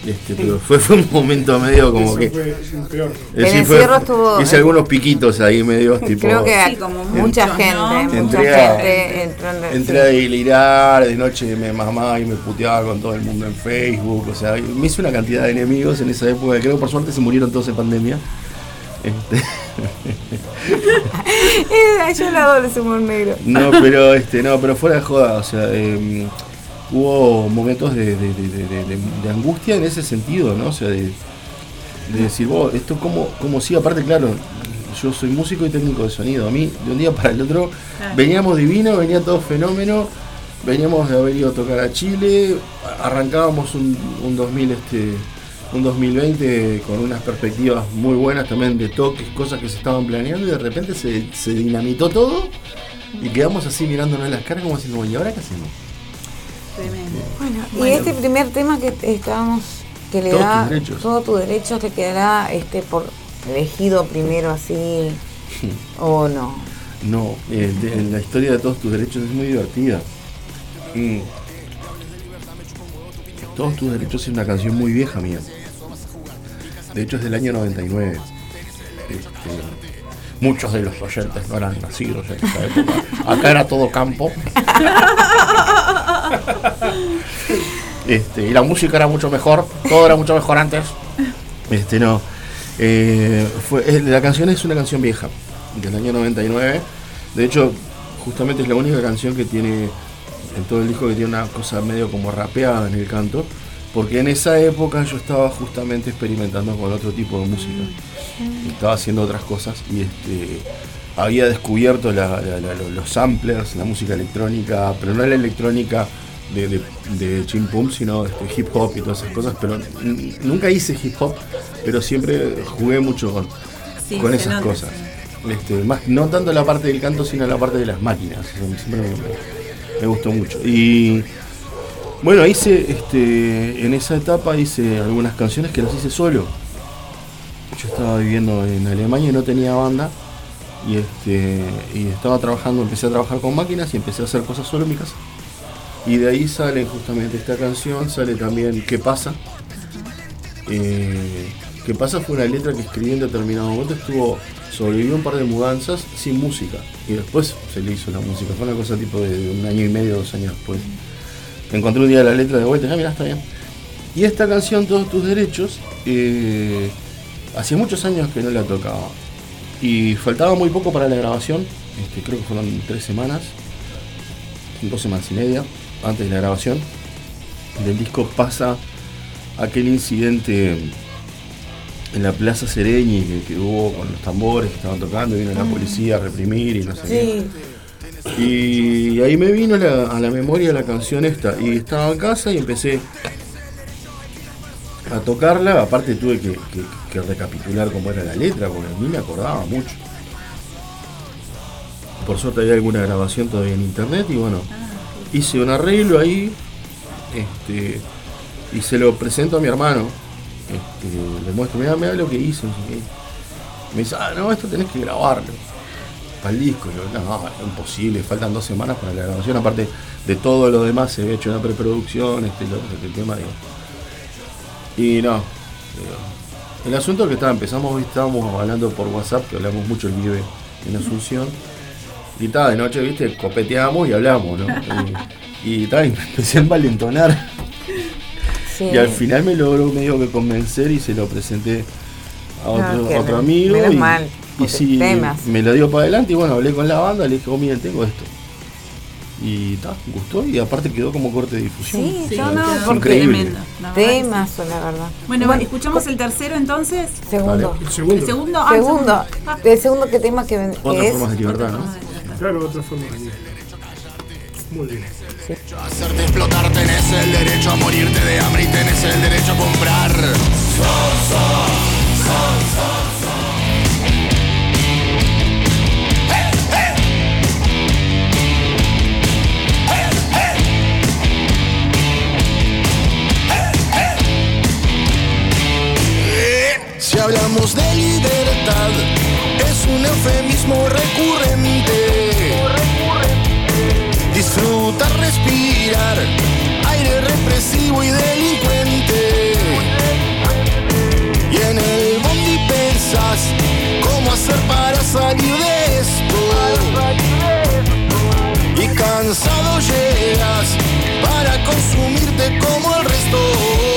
este, pero fue, fue un momento medio como Eso que. fue un peor. Eh, El fue- encierro estuvo- hice algunos piquitos ahí medio tipo. Creo que Sí, como mucha gente, ¿no? mucha Entré a- gente entró en Entré a delirar, de noche me mamaba y me puteaba con todo el mundo en Facebook, o sea, me hice una cantidad de enemigos en esa época, creo que por suerte se murieron todos en pandemia. Este, Eh, yo la adoro ese humor negro. no, pero este, no, pero fuera de joda, o sea, em, hubo momentos de, angustia en ese sentido, ¿no? O sea, de, de decir, vos, esto como, como si, aparte, claro, yo soy músico y técnico de sonido, a mí de un día para el otro Claro. veníamos divino, venía todo fenómeno, veníamos de haber ido a tocar a Chile, arrancábamos un, un 2000 este un 2020 con unas perspectivas muy buenas también de toques, cosas que se estaban planeando y de repente se, se dinamitó todo y quedamos así mirándonos las caras como diciendo, ¿y ahora qué hacemos? Tremendo. Bueno, y Bueno. este primer tema que estábamos, que le Todos da tus derechos. todos tus derechos, te quedará este por elegido primero así o no. No, eh, de- la historia de todos tus derechos es muy divertida. Mm. Todos tus derechos es una canción muy vieja mía. De hecho es del año 99. Este, muchos de los oyentes no eran nacidos en esa época. Acá era todo campo. Este, y la música era mucho mejor, todo era mucho mejor antes. Este no. Eh, la canción es una canción vieja, del año 99. De hecho, justamente es la única canción que tiene en todo el disco que tiene una cosa medio como rapeada en el canto. Porque en esa época yo estaba justamente experimentando con otro tipo de música. Estaba haciendo otras cosas y este había descubierto la- la- la- lo- los samplers, la música electrónica, pero no la electrónica de, de, pum, sino este, hip hop y todas esas cosas. Pero nunca hice hip hop, pero siempre jugué mucho con, Sí, con esas cosas. Este, más, no tanto la parte del canto, sino la parte de las máquinas. Eso Siempre me, me gustó mucho. Y bueno, hice, este, en esa etapa hice algunas canciones que las hice solo. Yo estaba viviendo en Alemania y no tenía banda. Y, este, y estaba trabajando, empecé a trabajar con máquinas y empecé a hacer cosas solo en mi casa. Y de ahí sale justamente esta canción, sale también ¿Qué pasa? Eh, ¿Qué pasa? Fue una letra que escribí en determinado momento, estuvo, sobrevivió un par de mudanzas sin música. Y después se le hizo la música. Fue una cosa tipo de un año y medio, dos años después. Encontré un día la letra de vuelta, ah, mira, está bien. Y esta canción, Todos tus derechos, eh, hacía muchos años que no la tocaba. Y faltaba muy poco para la grabación, este, creo que fueron tres semanas, dos semanas y media antes de la grabación. Del disco pasa aquel incidente en la Plaza Sereñi que, que hubo con los tambores que estaban tocando, y vino la policía a reprimir y no sé qué. Y ahí me vino la- a la memoria la canción esta. Y estaba en casa y empecé a tocarla. Aparte tuve que, que- que recapitular cómo era la letra, porque a mí me acordaba mucho. Por suerte había alguna grabación todavía en internet y bueno, hice un arreglo ahí. Este, y se lo presento a mi hermano. Este, le muestro, mira, mira lo que hice. Me dice, ah, no, esto tenés que grabarlo para el disco. Y yo, no, es imposible, faltan dos semanas para la grabación. Aparte de todo lo demás, se había hecho una preproducción, este, lo- este tema. Digo. Y no. digo, el asunto es que estaba, empezamos, estábamos hablando por WhatsApp, que hablamos mucho el vive en Asunción. Y estaba de noche, viste, copeteamos y hablamos, ¿no? y, y, ta, y me empecé a envalentonar. Sí. Y al final me logró medio que convencer y se lo presenté a otro, Ah, otro amigo. menos y, mal, y sí, temas. me lo dio para adelante y bueno, hablé con la banda, le dije, oh, miren, tengo esto. Y ta, gustó y aparte quedó como corte de difusión. Sí, Sí, yo no, porque increíble. tremendo. La sí. temazo, la verdad. Bueno, escuchamos el tercero entonces. Segundo. El segundo. El segundo. ah, el Segundo. Ah, El segundo que tema que, que Otras es. formas de libertad, ¿no? Claro, otra forma de vida. Muy bien. Hacerte explotar, tenés el derecho a morirte de hambre y tenés el derecho a comprar. Si si hablamos de libertad es un eufemismo recurrente. Disfrutar, respirar, aire represivo y delincuente. Y en el bondi pensás cómo hacer para salir de esto. Y cansado llegas para consumirte como el resto.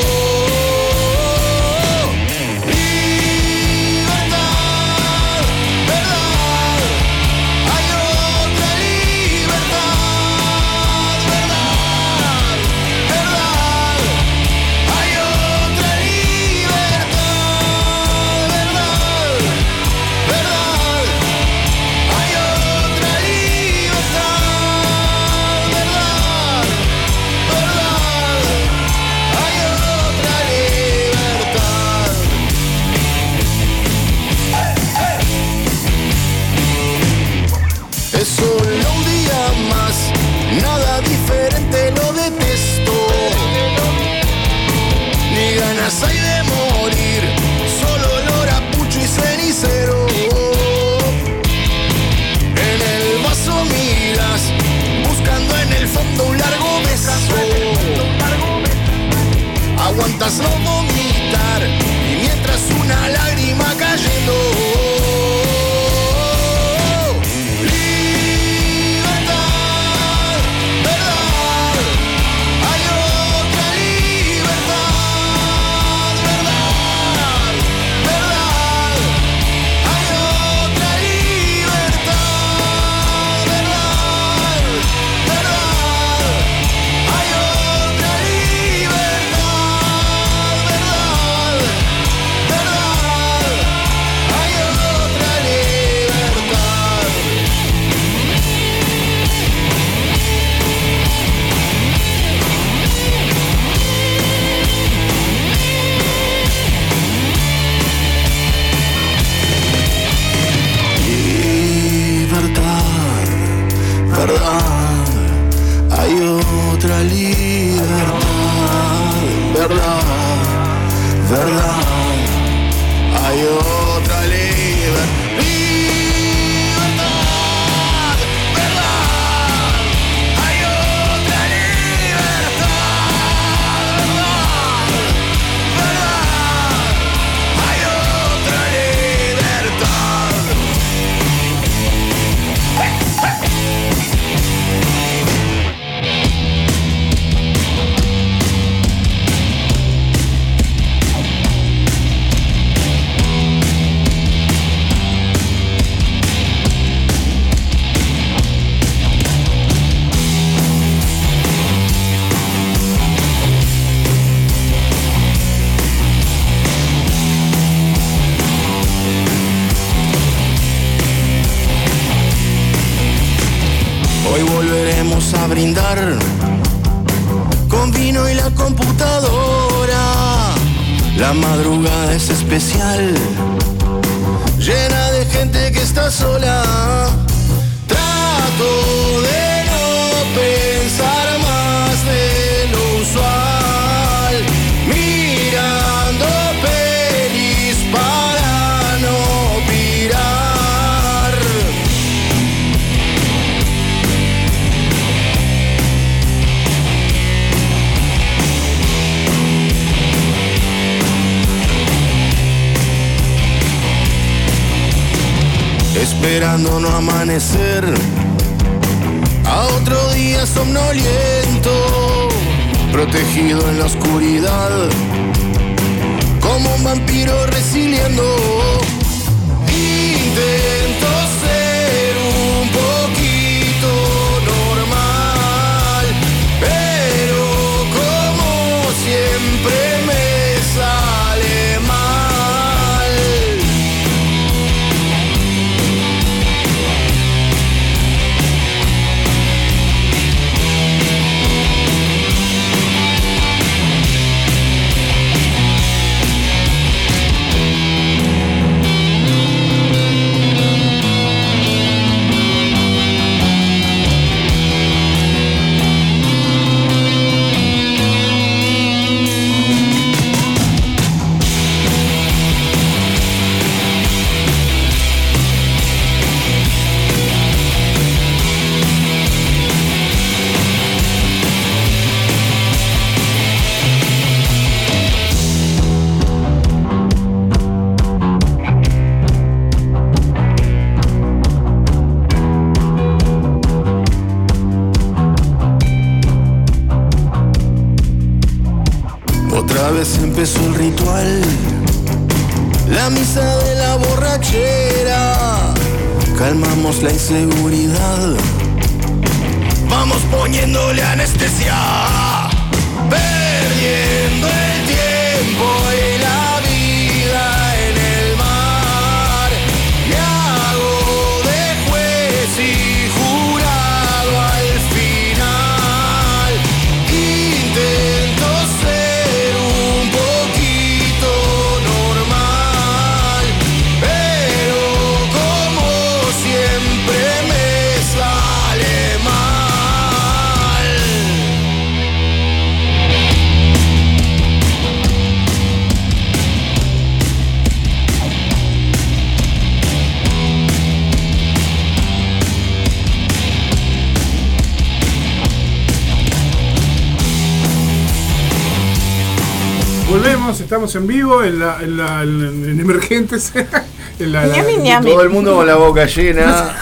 Estamos, en vivo en, la, en, la, en, en Emergentes. en la-. Todo el mundo con la boca llena.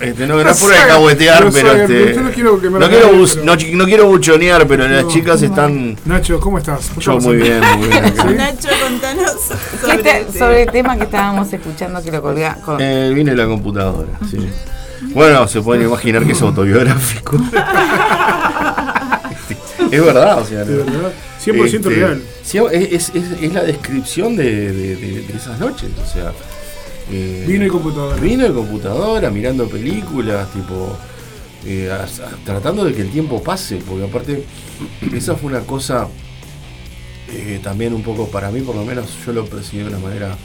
Este, no, no es por no pero este, no quiero que me no, quiero caguen, bus- pero- no, chi- no quiero buchonear, pero las chicas están. Nacho, ¿cómo estás? Yo muy bien, muy bien. Nacho, contanos ¿Qué sobre, te- el sobre el tema que estábamos escuchando que lo colga con Eh, vine la computadora, sí. Bueno, se pueden imaginar que es autobiográfico. es verdad, o sea. De verdad, 100% real. sí, es, es- la descripción de, de- de- de esas noches, o sea. eh, Vino y computadora. Vino y computadora, mirando películas, tipo. eh, a- tratando de que el tiempo pase, porque aparte, esa fue una cosa. eh, también un poco para mí, por lo menos, yo lo percibí de una manera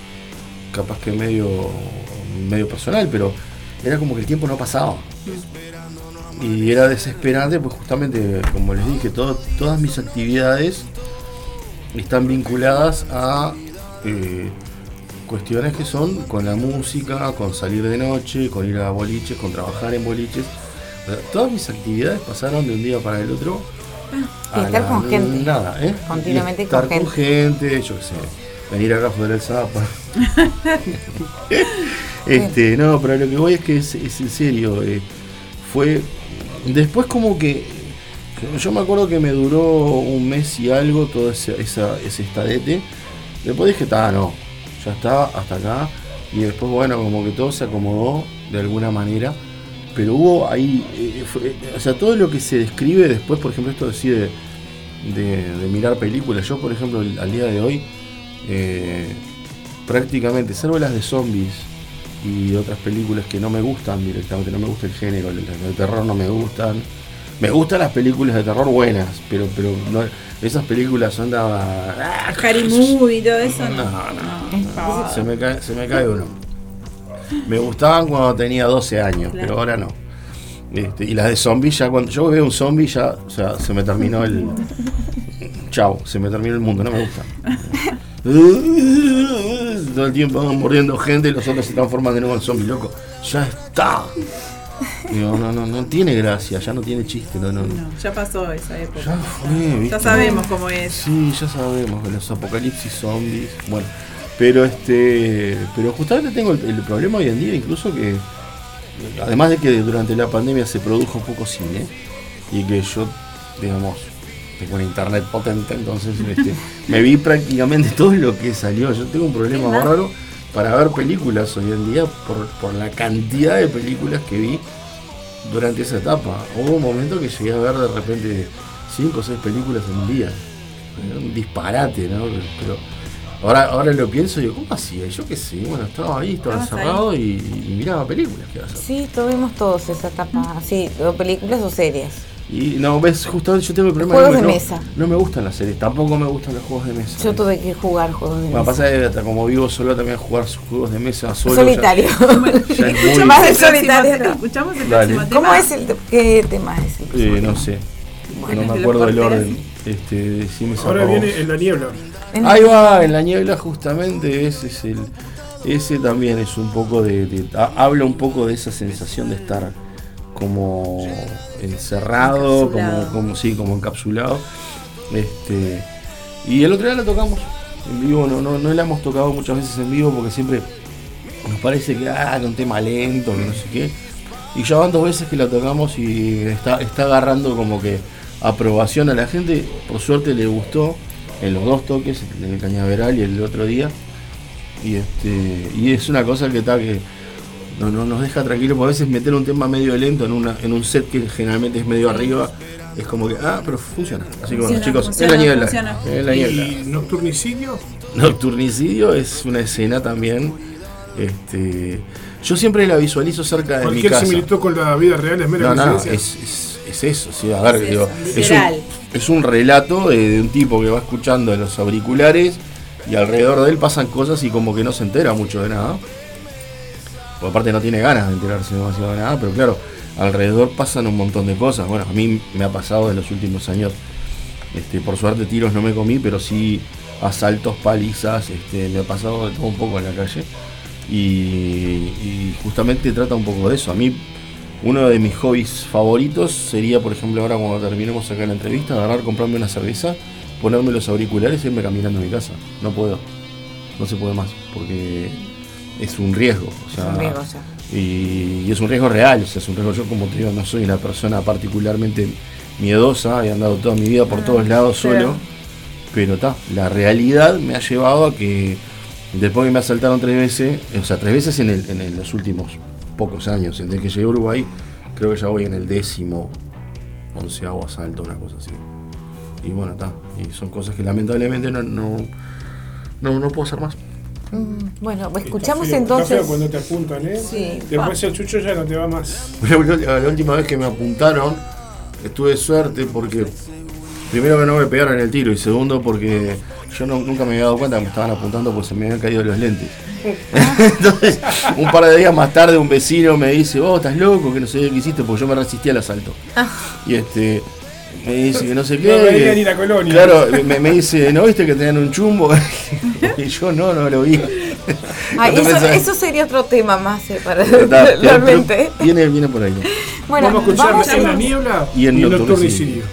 capaz que medio, medio personal, pero era como que el tiempo no pasaba. Y era desesperante, pues justamente, como les dije, todo- todas mis actividades están vinculadas a eh, cuestiones que son con la música, con salir de noche, con ir a boliches, con trabajar en boliches. O sea, todas mis actividades pasaron de un día para el otro. Y a estar la con gente. Nada, ¿eh? Continuamente Y estar con con gente, yo qué sé, venir acá a joder el zapa. Este, no, pero lo que voy es que es, es en serio. eh, fue. Después, como que. Yo me acuerdo que me duró un mes y algo todo ese, esa, estadete. Después dije, está, no. Ya está, hasta acá. Y después, bueno, como que todo se acomodó de alguna manera. Pero hubo ahí. eh, o sea, todo lo que se describe después, por ejemplo, esto de, de, mirar películas. Yo, por ejemplo, al día de hoy. eh, prácticamente, salvo las de zombies y otras películas que no me gustan directamente, no me gusta el género, las de terror no me gustan. Me gustan las películas de terror buenas, pero pero no, esas películas son Harry Movie y todo eso. No, no. se me cae, se me cae uno. Me gustaban cuando tenía 12 años, Claro. pero ahora no. Este, y las de zombies ya cuando yo veo un zombie ya, o sea, se me terminó el. Chao, se me terminó el mundo, no me gusta. Todo el tiempo van mordiendo gente y los otros se transforman de nuevo en zombie, loco. Ya está. Digo, no, no, no tiene gracia, ya no tiene chiste, no, no. ya pasó esa época. Ya fue, ¿viste? Ya sabemos cómo es. Sí, ya sabemos, los apocalipsis zombies. Bueno, pero este. Pero justamente tengo el, el problema hoy en día, incluso que. Además de que durante la pandemia se produjo poco cine y que yo, digamos, un internet potente, entonces este, me vi prácticamente todo lo que salió. Yo tengo un problema bárbaro para ver películas hoy en día por, por la cantidad de películas que vi durante esa etapa. Hubo un momento que llegué a ver de repente 5 o 6 películas en un día. Era un disparate, ¿no? Pero ahora, ahora lo pienso y digo, ¿cómo hacía? Yo qué sé, bueno, estaba ahí, estaba encerrado y, y miraba películas. ¿qué vas a hacer? Sí, tuvimos todos esa etapa, sí, o películas o series. Y no, ves, justamente yo tengo el problema Juegos que no, de me- mesa. no me gustan las series, tampoco me gustan los juegos de mesa. Yo tuve que jugar juegos de Bueno, mesa. pasa que hasta como vivo solo también jugar sus juegos de mesa solo. Solitario. Ya, ya es muy- Más de El solitario. tema, Escuchamos el Dale. próximo tema. ¿Cómo es el qué tema es el Eh, no sé. Bueno, no me acuerdo del orden. Este, decime si Ahora viene en la niebla. En- Ahí va, en la niebla justamente ese es el. Ese también es un poco de. de- ha- habla un poco de esa sensación de estar como encerrado, como, Encapsulado. como sí, como encapsulado. Este. Y el otro día la tocamos en vivo, no, no, no la hemos tocado muchas veces en vivo porque siempre nos parece que ah, que un tema lento, que no sé qué. Y ya van dos veces que la tocamos y está, está agarrando como que aprobación a la gente. Por suerte le gustó en los dos toques, en el cañaveral y el otro día. Y este y es una cosa que está que no, no nos deja tranquilos, porque a veces meter un tema medio lento en una en un set que generalmente es medio arriba, es como que, ah, pero funciona. Así que bueno, Funciona, chicos, funciona, en la niebla. funciona. En la niebla. ¿Y nocturnicidio? Nocturnicidio es una escena también. Este, yo siempre la visualizo cerca de mi Cualquier casa. similitud con la vida real es mera No, no, es, es, es eso, sí, a ver, Es digo, eso, es, un, es un relato de, de un tipo que va escuchando en los auriculares y alrededor de él pasan cosas y como que no se entera mucho de nada. Aparte no tiene ganas de enterarse demasiado de nada, pero claro, alrededor pasan un montón de cosas. Bueno, a mí me ha pasado en los últimos años. Este, por suerte tiros no me comí, pero sí asaltos, palizas, este, me ha pasado de todo un poco en la calle. Y, y justamente trata un poco de eso. A mí, uno de mis hobbies favoritos sería, por ejemplo, ahora cuando terminemos acá la entrevista, agarrar, comprarme una cerveza, ponerme los auriculares y irme caminando a mi casa. No puedo. No se puede más. Porque es un riesgo. O sea, un riesgo, ya. y, y es un riesgo real, o sea, es un riesgo. Yo, como te digo, no soy una persona particularmente miedosa, he andado toda mi vida por Ah, todos lados solo, pero está, la realidad me ha llevado a que después que me asaltaron tres veces, o sea, tres veces en, el- en el- los últimos pocos años, desde que llegué a Uruguay, creo que ya voy en el décimo, onceavo asalto, una cosa así. Y bueno, está, y son cosas que lamentablemente no, no, no, no puedo hacer más. Mm, Bueno, Está escuchamos feo, entonces. Está feo cuando te apuntan, ¿eh? Sí. Después el chucho ya no te va más. La, la última vez que me apuntaron, estuve suerte porque primero que no me pegaron el tiro y segundo porque yo no- nunca me había dado cuenta que me estaban apuntando porque se me habían caído los lentes. Entonces, un par de días más tarde un vecino me dice, oh, estás loco, que no sé qué hiciste, porque yo me resistí al asalto. Y este me dice que no sé qué. No que- ni la colonia. Claro, me, me dice, ¿no viste que tenían un chumbo? y yo no, no lo vi. Ay, No eso, pensaba- eso sería otro tema más eh, para realmente. Viene, viene por ahí. Bueno, vamos a escuchar vamos a- en la niebla Y Nocturno y Sirio.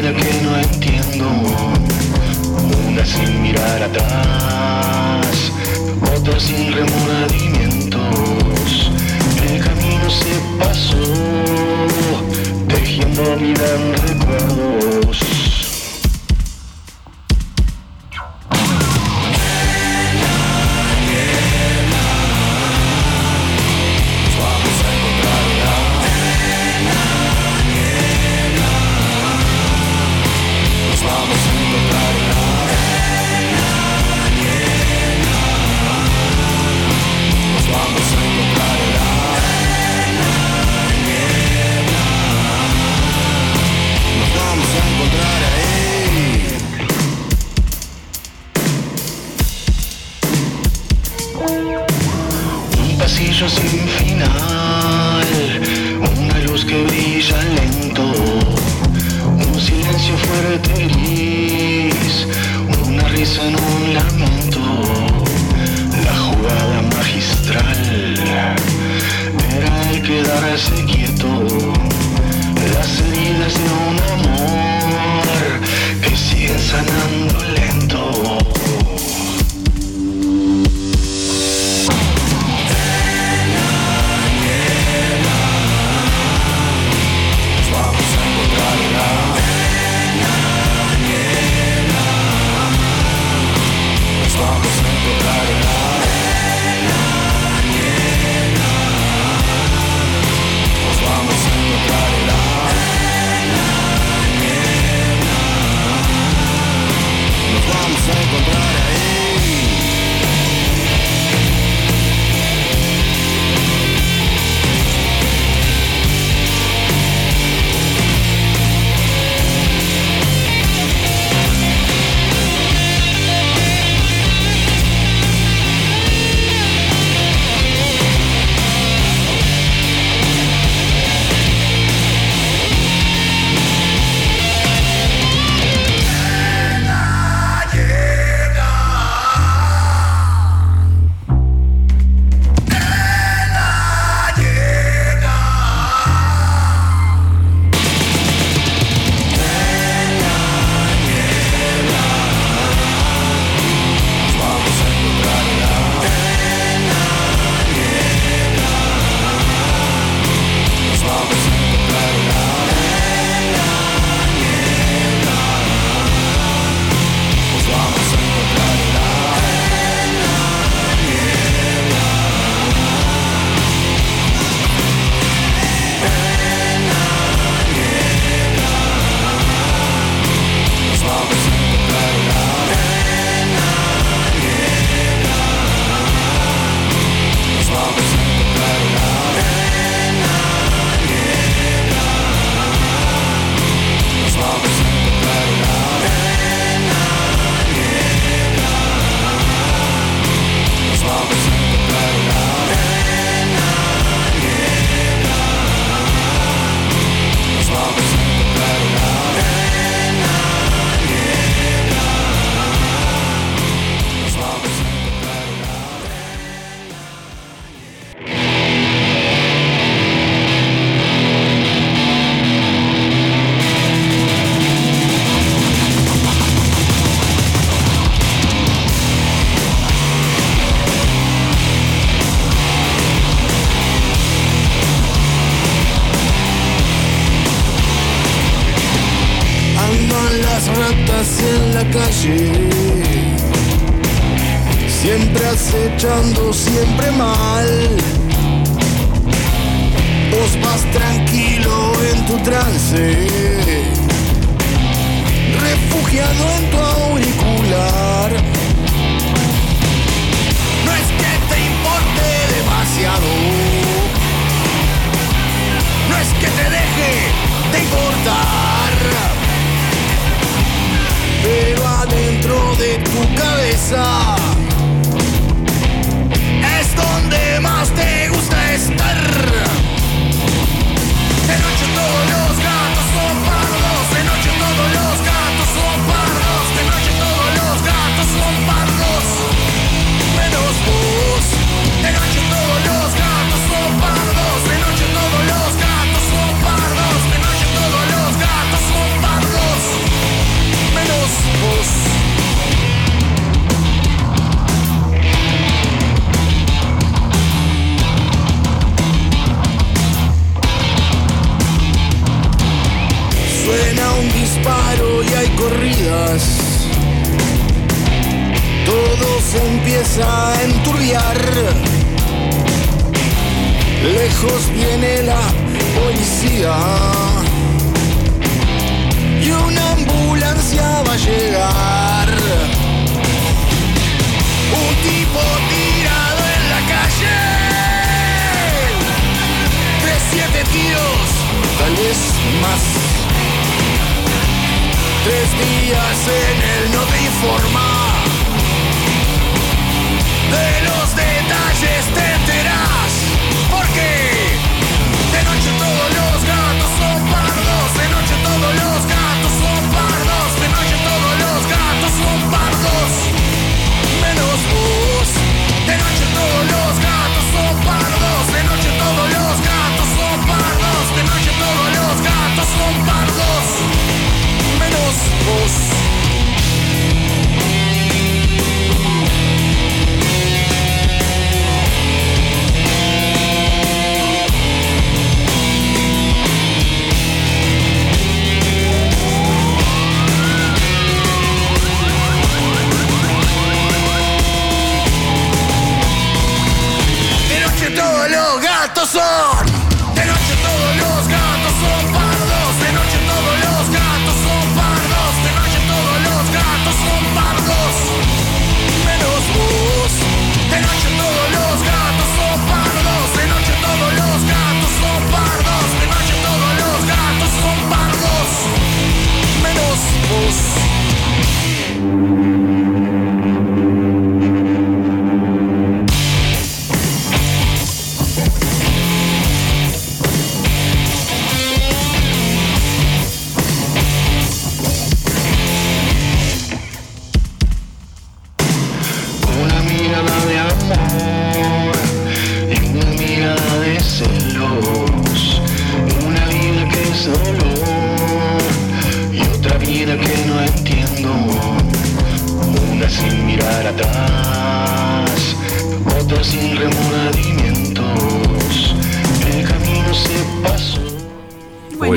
Vida que no entiendo. Una sin mirar atrás, otra sin remordimientos.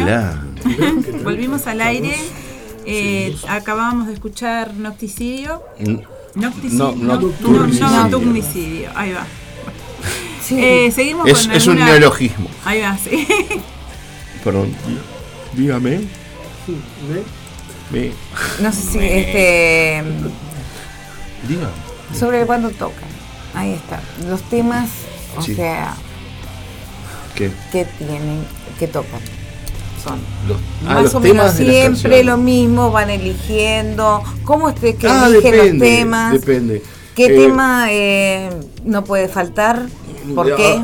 Hola. Volvimos al aire. Eh, acabábamos de escuchar Nocticidio. Nocticidio. No, no, nocturnicidio. no, nocturnicidio. Ahí va. Sí. Eh, seguimos Es, con es un alguna- neologismo. Ahí va, sí. Perdón. Dígame. Me- No sé si este Dígame. sobre cuándo tocan. Ahí está. Los temas, o Sí. sea, ¿Qué? que tienen, que tocan. Son Los, ah, más los o menos siempre lo mismo, van eligiendo. ¿Cómo es que Ah, eligen depende, los temas? Depende. ¿Qué Eh, tema eh, no puede faltar? ¿Por a- qué?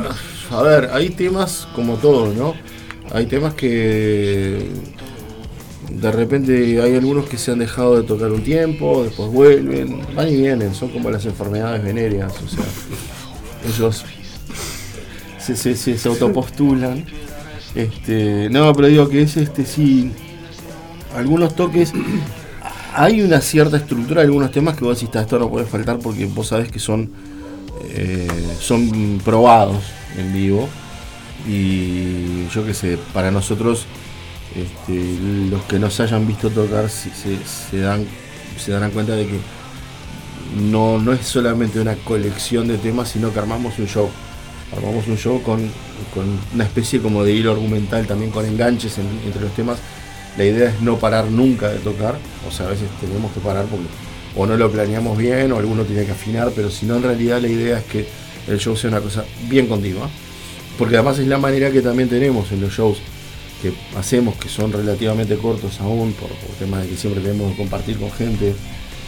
A ver, hay temas como todo, ¿no? Hay temas que de repente hay algunos que se han dejado de tocar un tiempo, después vuelven, van y vienen, son como las enfermedades venéreas, o sea, ellos se, se, se- se autopostulan. Este, no, pero digo que es este sí, algunos toques, hay una cierta estructura de algunos temas que vos decís, "Ta, esto no puede faltar porque vos sabés que son, eh, son probados en vivo y yo qué sé, para nosotros este, los que nos hayan visto tocar se, se- se dan, se darán cuenta de que no, no es solamente una colección de temas, sino que armamos un show. Armamos un show con, una especie como de hilo argumental, también con enganches en- entre los temas. La idea es no parar nunca de tocar, o sea, a veces tenemos que parar porque o no lo planeamos bien o alguno tiene que afinar, pero si no, en realidad la idea es que el show sea una cosa bien continua. Porque además es la manera que también tenemos en los shows que hacemos, que son relativamente cortos aún, por, por temas de que siempre tenemos que compartir con gente.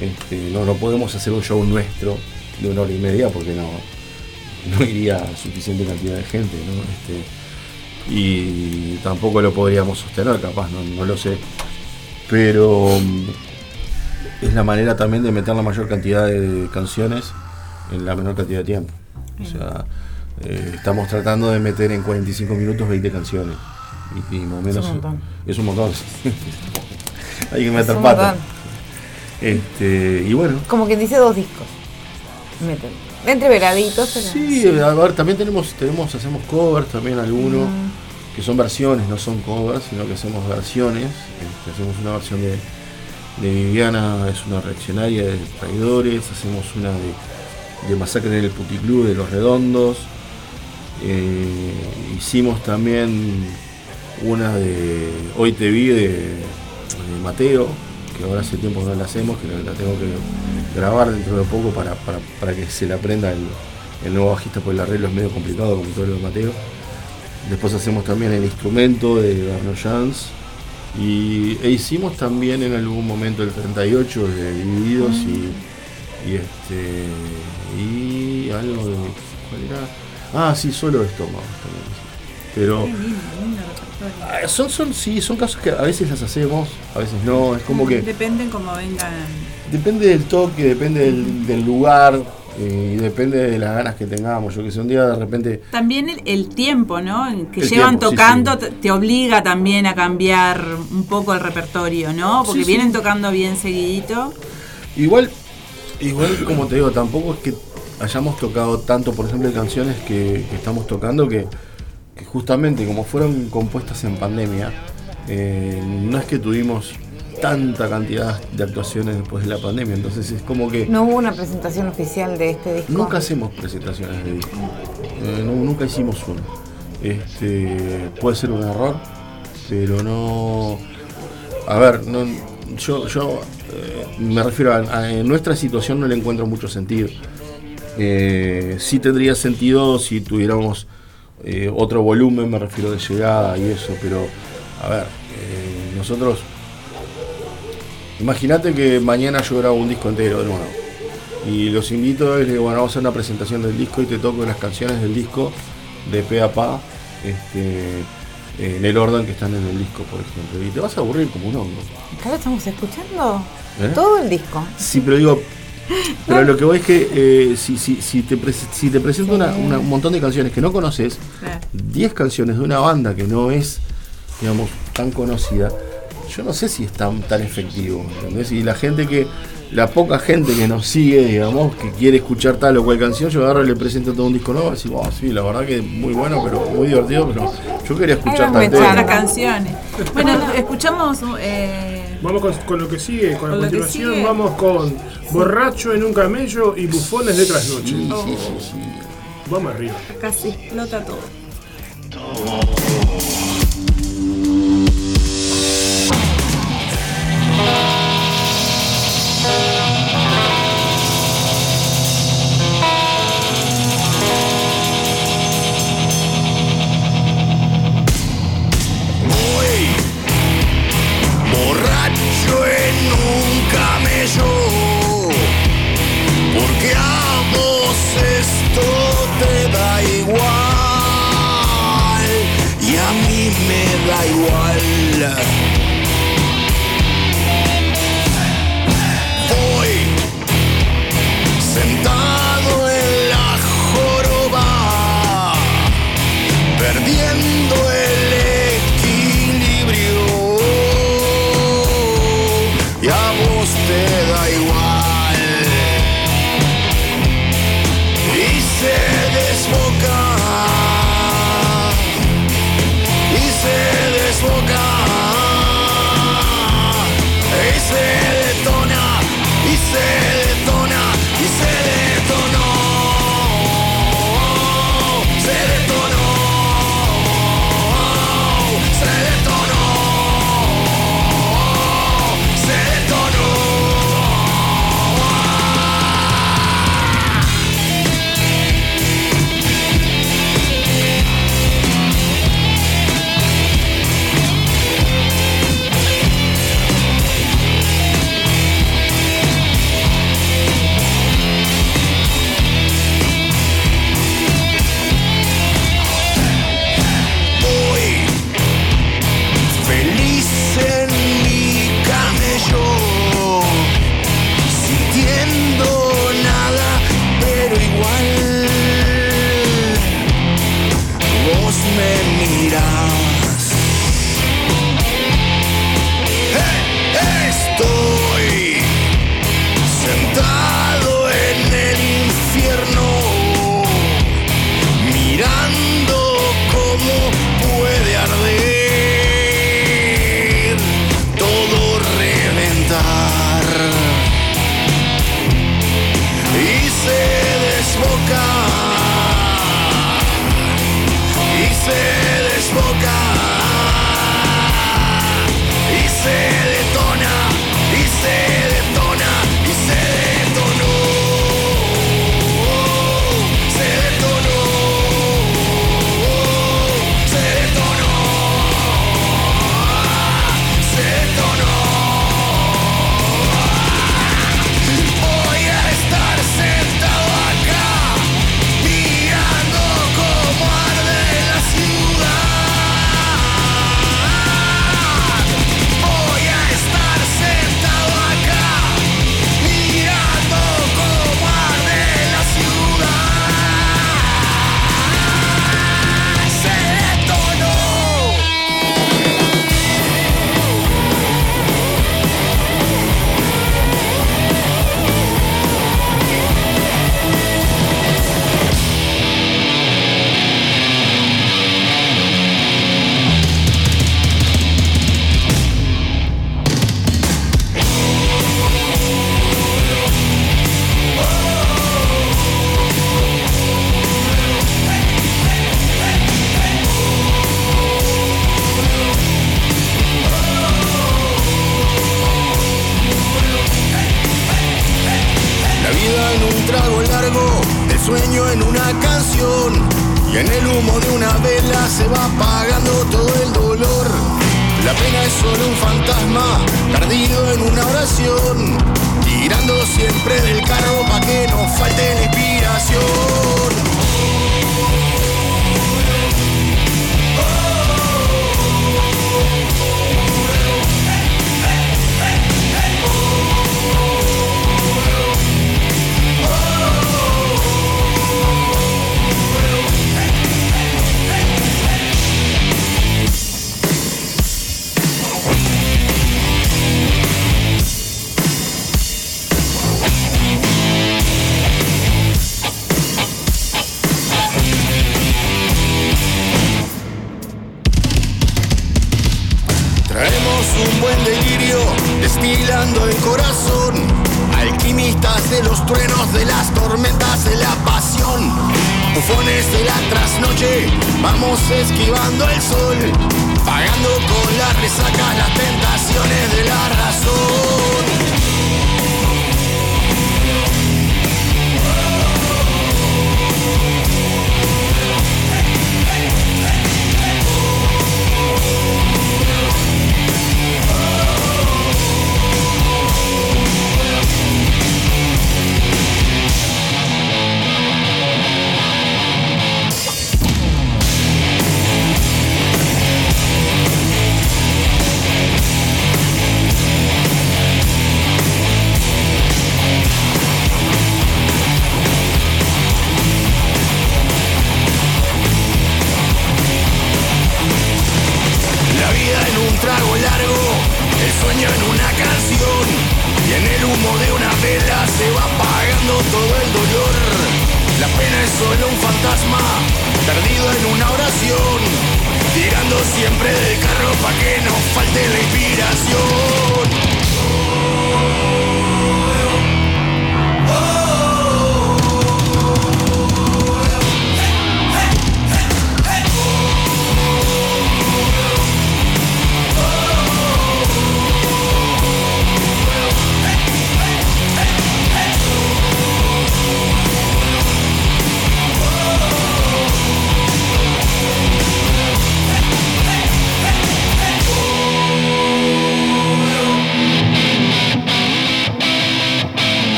Este, no, no podemos hacer un show nuestro de una hora y media porque no, no iría suficiente cantidad de gente, ¿no? Este, y tampoco lo podríamos sostener, capaz, no, no lo sé. Pero mm, es la manera también de meter la mayor cantidad de canciones en la menor cantidad de tiempo. O sea, eh, estamos tratando de meter en 45 minutos 20 canciones. Y, y más o menos un montón. es un montón. Hay que Es meter un pata. montón. Este, y bueno, Como quien dice dos discos. Meten. Entre veladitos, pero. Sí, a ver, también tenemos, tenemos, hacemos covers también algunos, que son versiones, no son covers, sino que hacemos versiones. Este, hacemos una versión de, de Viviana, es una reaccionaria de traidores, hacemos una de, de Masacre en el Puticlub de Los Redondos. Eh, hicimos también una de Hoy te vi de, de Mateo, que ahora hace tiempo no la hacemos, que la, tengo que grabar dentro de poco para, para- para que se la aprenda el, el nuevo bajista, porque el arreglo es medio complicado como todo lo de Mateo. Después hacemos también el instrumento de Arno Jans. Y e hicimos también en algún momento el 38 de Divididos y, y este y algo de ¿cuál era? Ah, sí, solo de estómago. Pero ah, son, son, sí, son casos que a veces las hacemos, a veces no, es como que Dependen como vengan. Depende del toque, depende del, del lugar eh, y depende de las ganas que tengamos. Yo que sé, un día de repente. También el, el tiempo, ¿no? Que El llevan tiempo, tocando sí. te- te obliga también a cambiar un poco el repertorio, ¿no? Porque sí. vienen tocando bien seguidito. Igual, igual como te digo, tampoco es que hayamos tocado tanto, por ejemplo, de canciones que, que estamos tocando que, que justamente como fueron compuestas en pandemia, eh, no es que tuvimos tanta cantidad de actuaciones después de la pandemia. Entonces es como que. No hubo una presentación oficial de este disco. Nunca hacemos presentaciones de disco. Eh, no- nunca hicimos uno. Este, puede ser un error, pero no. A ver, no, yo, yo eh, me refiero a, a- en nuestra situación no le encuentro mucho sentido. Eh, sí tendría sentido si tuviéramos eh, otro volumen, me refiero de llegada y eso, pero a ver, eh, nosotros. Imagínate que mañana yo grabo un disco entero de nuevo. Y los invito, y les digo, bueno, vamos a hacer una presentación del disco y te toco las canciones del disco de pe a pa, este, en el orden que están en el disco, por ejemplo. Y te vas a aburrir como un hongo. Acá lo estamos escuchando. ¿Eh? Todo el disco. Sí, pero digo, pero lo que voy es que eh, si, si, si te, si te presento una- una- un montón de canciones que no conoces, 10 canciones de una banda que no es, digamos, tan conocida, yo no sé si es tan, tan efectivo, ¿entendés? Y la gente que, la poca gente que nos sigue, digamos, que quiere escuchar tal o cual canción, yo agarro y le presento todo un disco nuevo y digo, oh, sí, la verdad que muy bueno, pero muy divertido, pero yo quería escuchar tal tema. canciones. Bueno, escuchamos. eh, Vamos con, con lo que sigue, con Con la continuación sigue. vamos con Borracho en un camello y Bufones de trasnoche. Vamos arriba. casi explota todo. Voy borracho en un camello, porque a vos esto te da igual y a mí me da igual.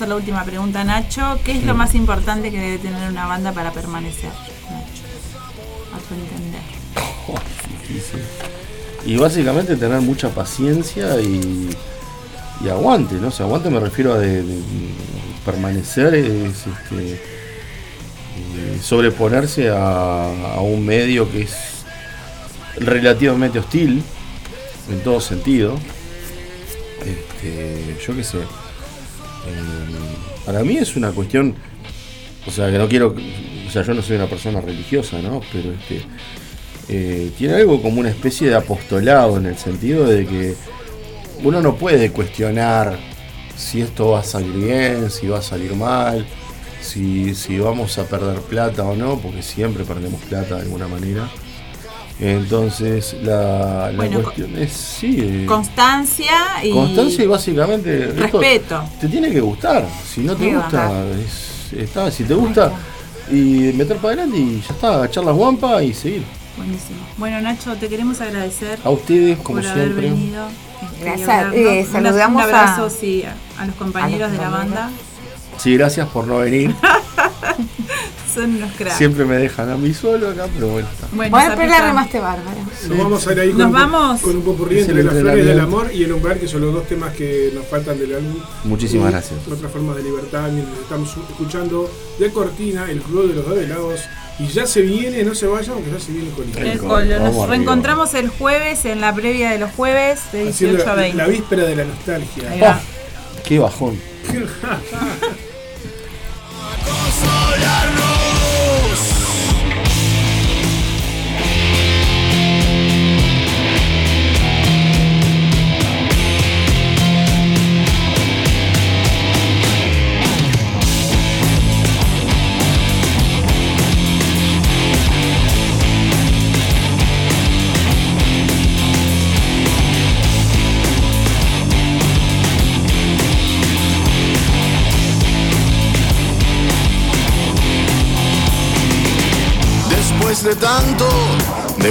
Hacer la última pregunta Nacho. ¿Qué es lo más importante que debe tener una banda para permanecer? Nacho, a tu entender. Difícil. Y básicamente tener mucha paciencia y, y aguante, ¿no? O sea, aguante me refiero a de, de permanecer, es este, eh, sobreponerse a, a un medio que es relativamente hostil en todo sentido. Este, yo qué sé. Para mí es una cuestión, o sea, que no quiero, o sea, yo no soy una persona religiosa, ¿no? Pero este, eh, tiene algo como una especie de apostolado en el sentido de que uno no puede cuestionar si esto va a salir bien, si va a salir mal, si, si vamos a perder plata o no, porque siempre perdemos plata de alguna manera. Entonces, la, la Bueno, cuestión es, sí, eh, Constancia y constancia y básicamente... respeto. Te tiene que gustar, si no te Sí, gusta, es- está, si te gusta, y meter para adelante y ya está, echar las guampas y seguir. Buenísimo. Bueno, Nacho, te queremos agradecer A ustedes, como por haber siempre. venido. este, Gracias. Eh, Un- saludamos un abrazo, a- sí, a, los compañeros a los de la banda. Sí, gracias por no venir. Son unos cracks. Siempre me dejan a mí solo acá, pero bueno. está. Bueno, pero la Zapita, remaste bárbara. Nos vamos a ir ahí con, Nos vamos. con un popurrí el entre las flores del amor y el umbral, que son los dos temas que nos faltan del álbum. Muchísimas Y gracias. Otras formas de libertad, mientras estamos escuchando de Cortina, el Club de los Dos Helados. Y ya se viene, no se vayan, aunque ya se viene con El Rico. colo. Nos Vamos arriba. reencontramos el jueves en la previa de los jueves de 18 Haciendo a la, 20. la víspera de la nostalgia. Va. Qué bajón.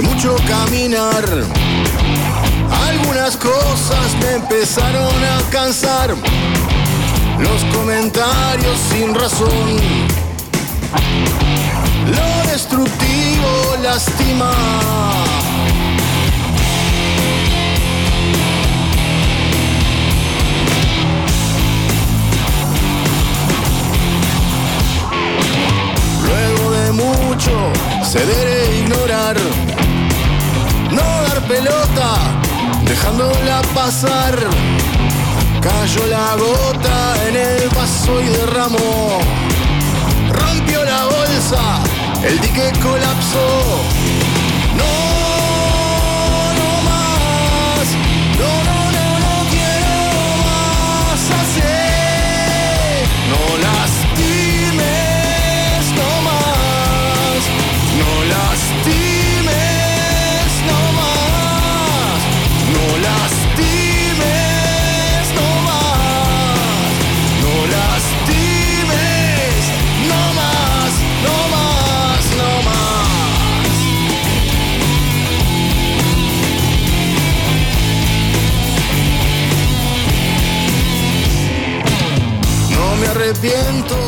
De mucho caminar, algunas cosas me empezaron a cansar. Los comentarios sin razón. Lo destructivo lastima. Luego de mucho ceder e ignorar, pelota, dejándola pasar. Cayó la gota en el vaso y derramó. Rompió la bolsa, el dique colapsó. Arrepiento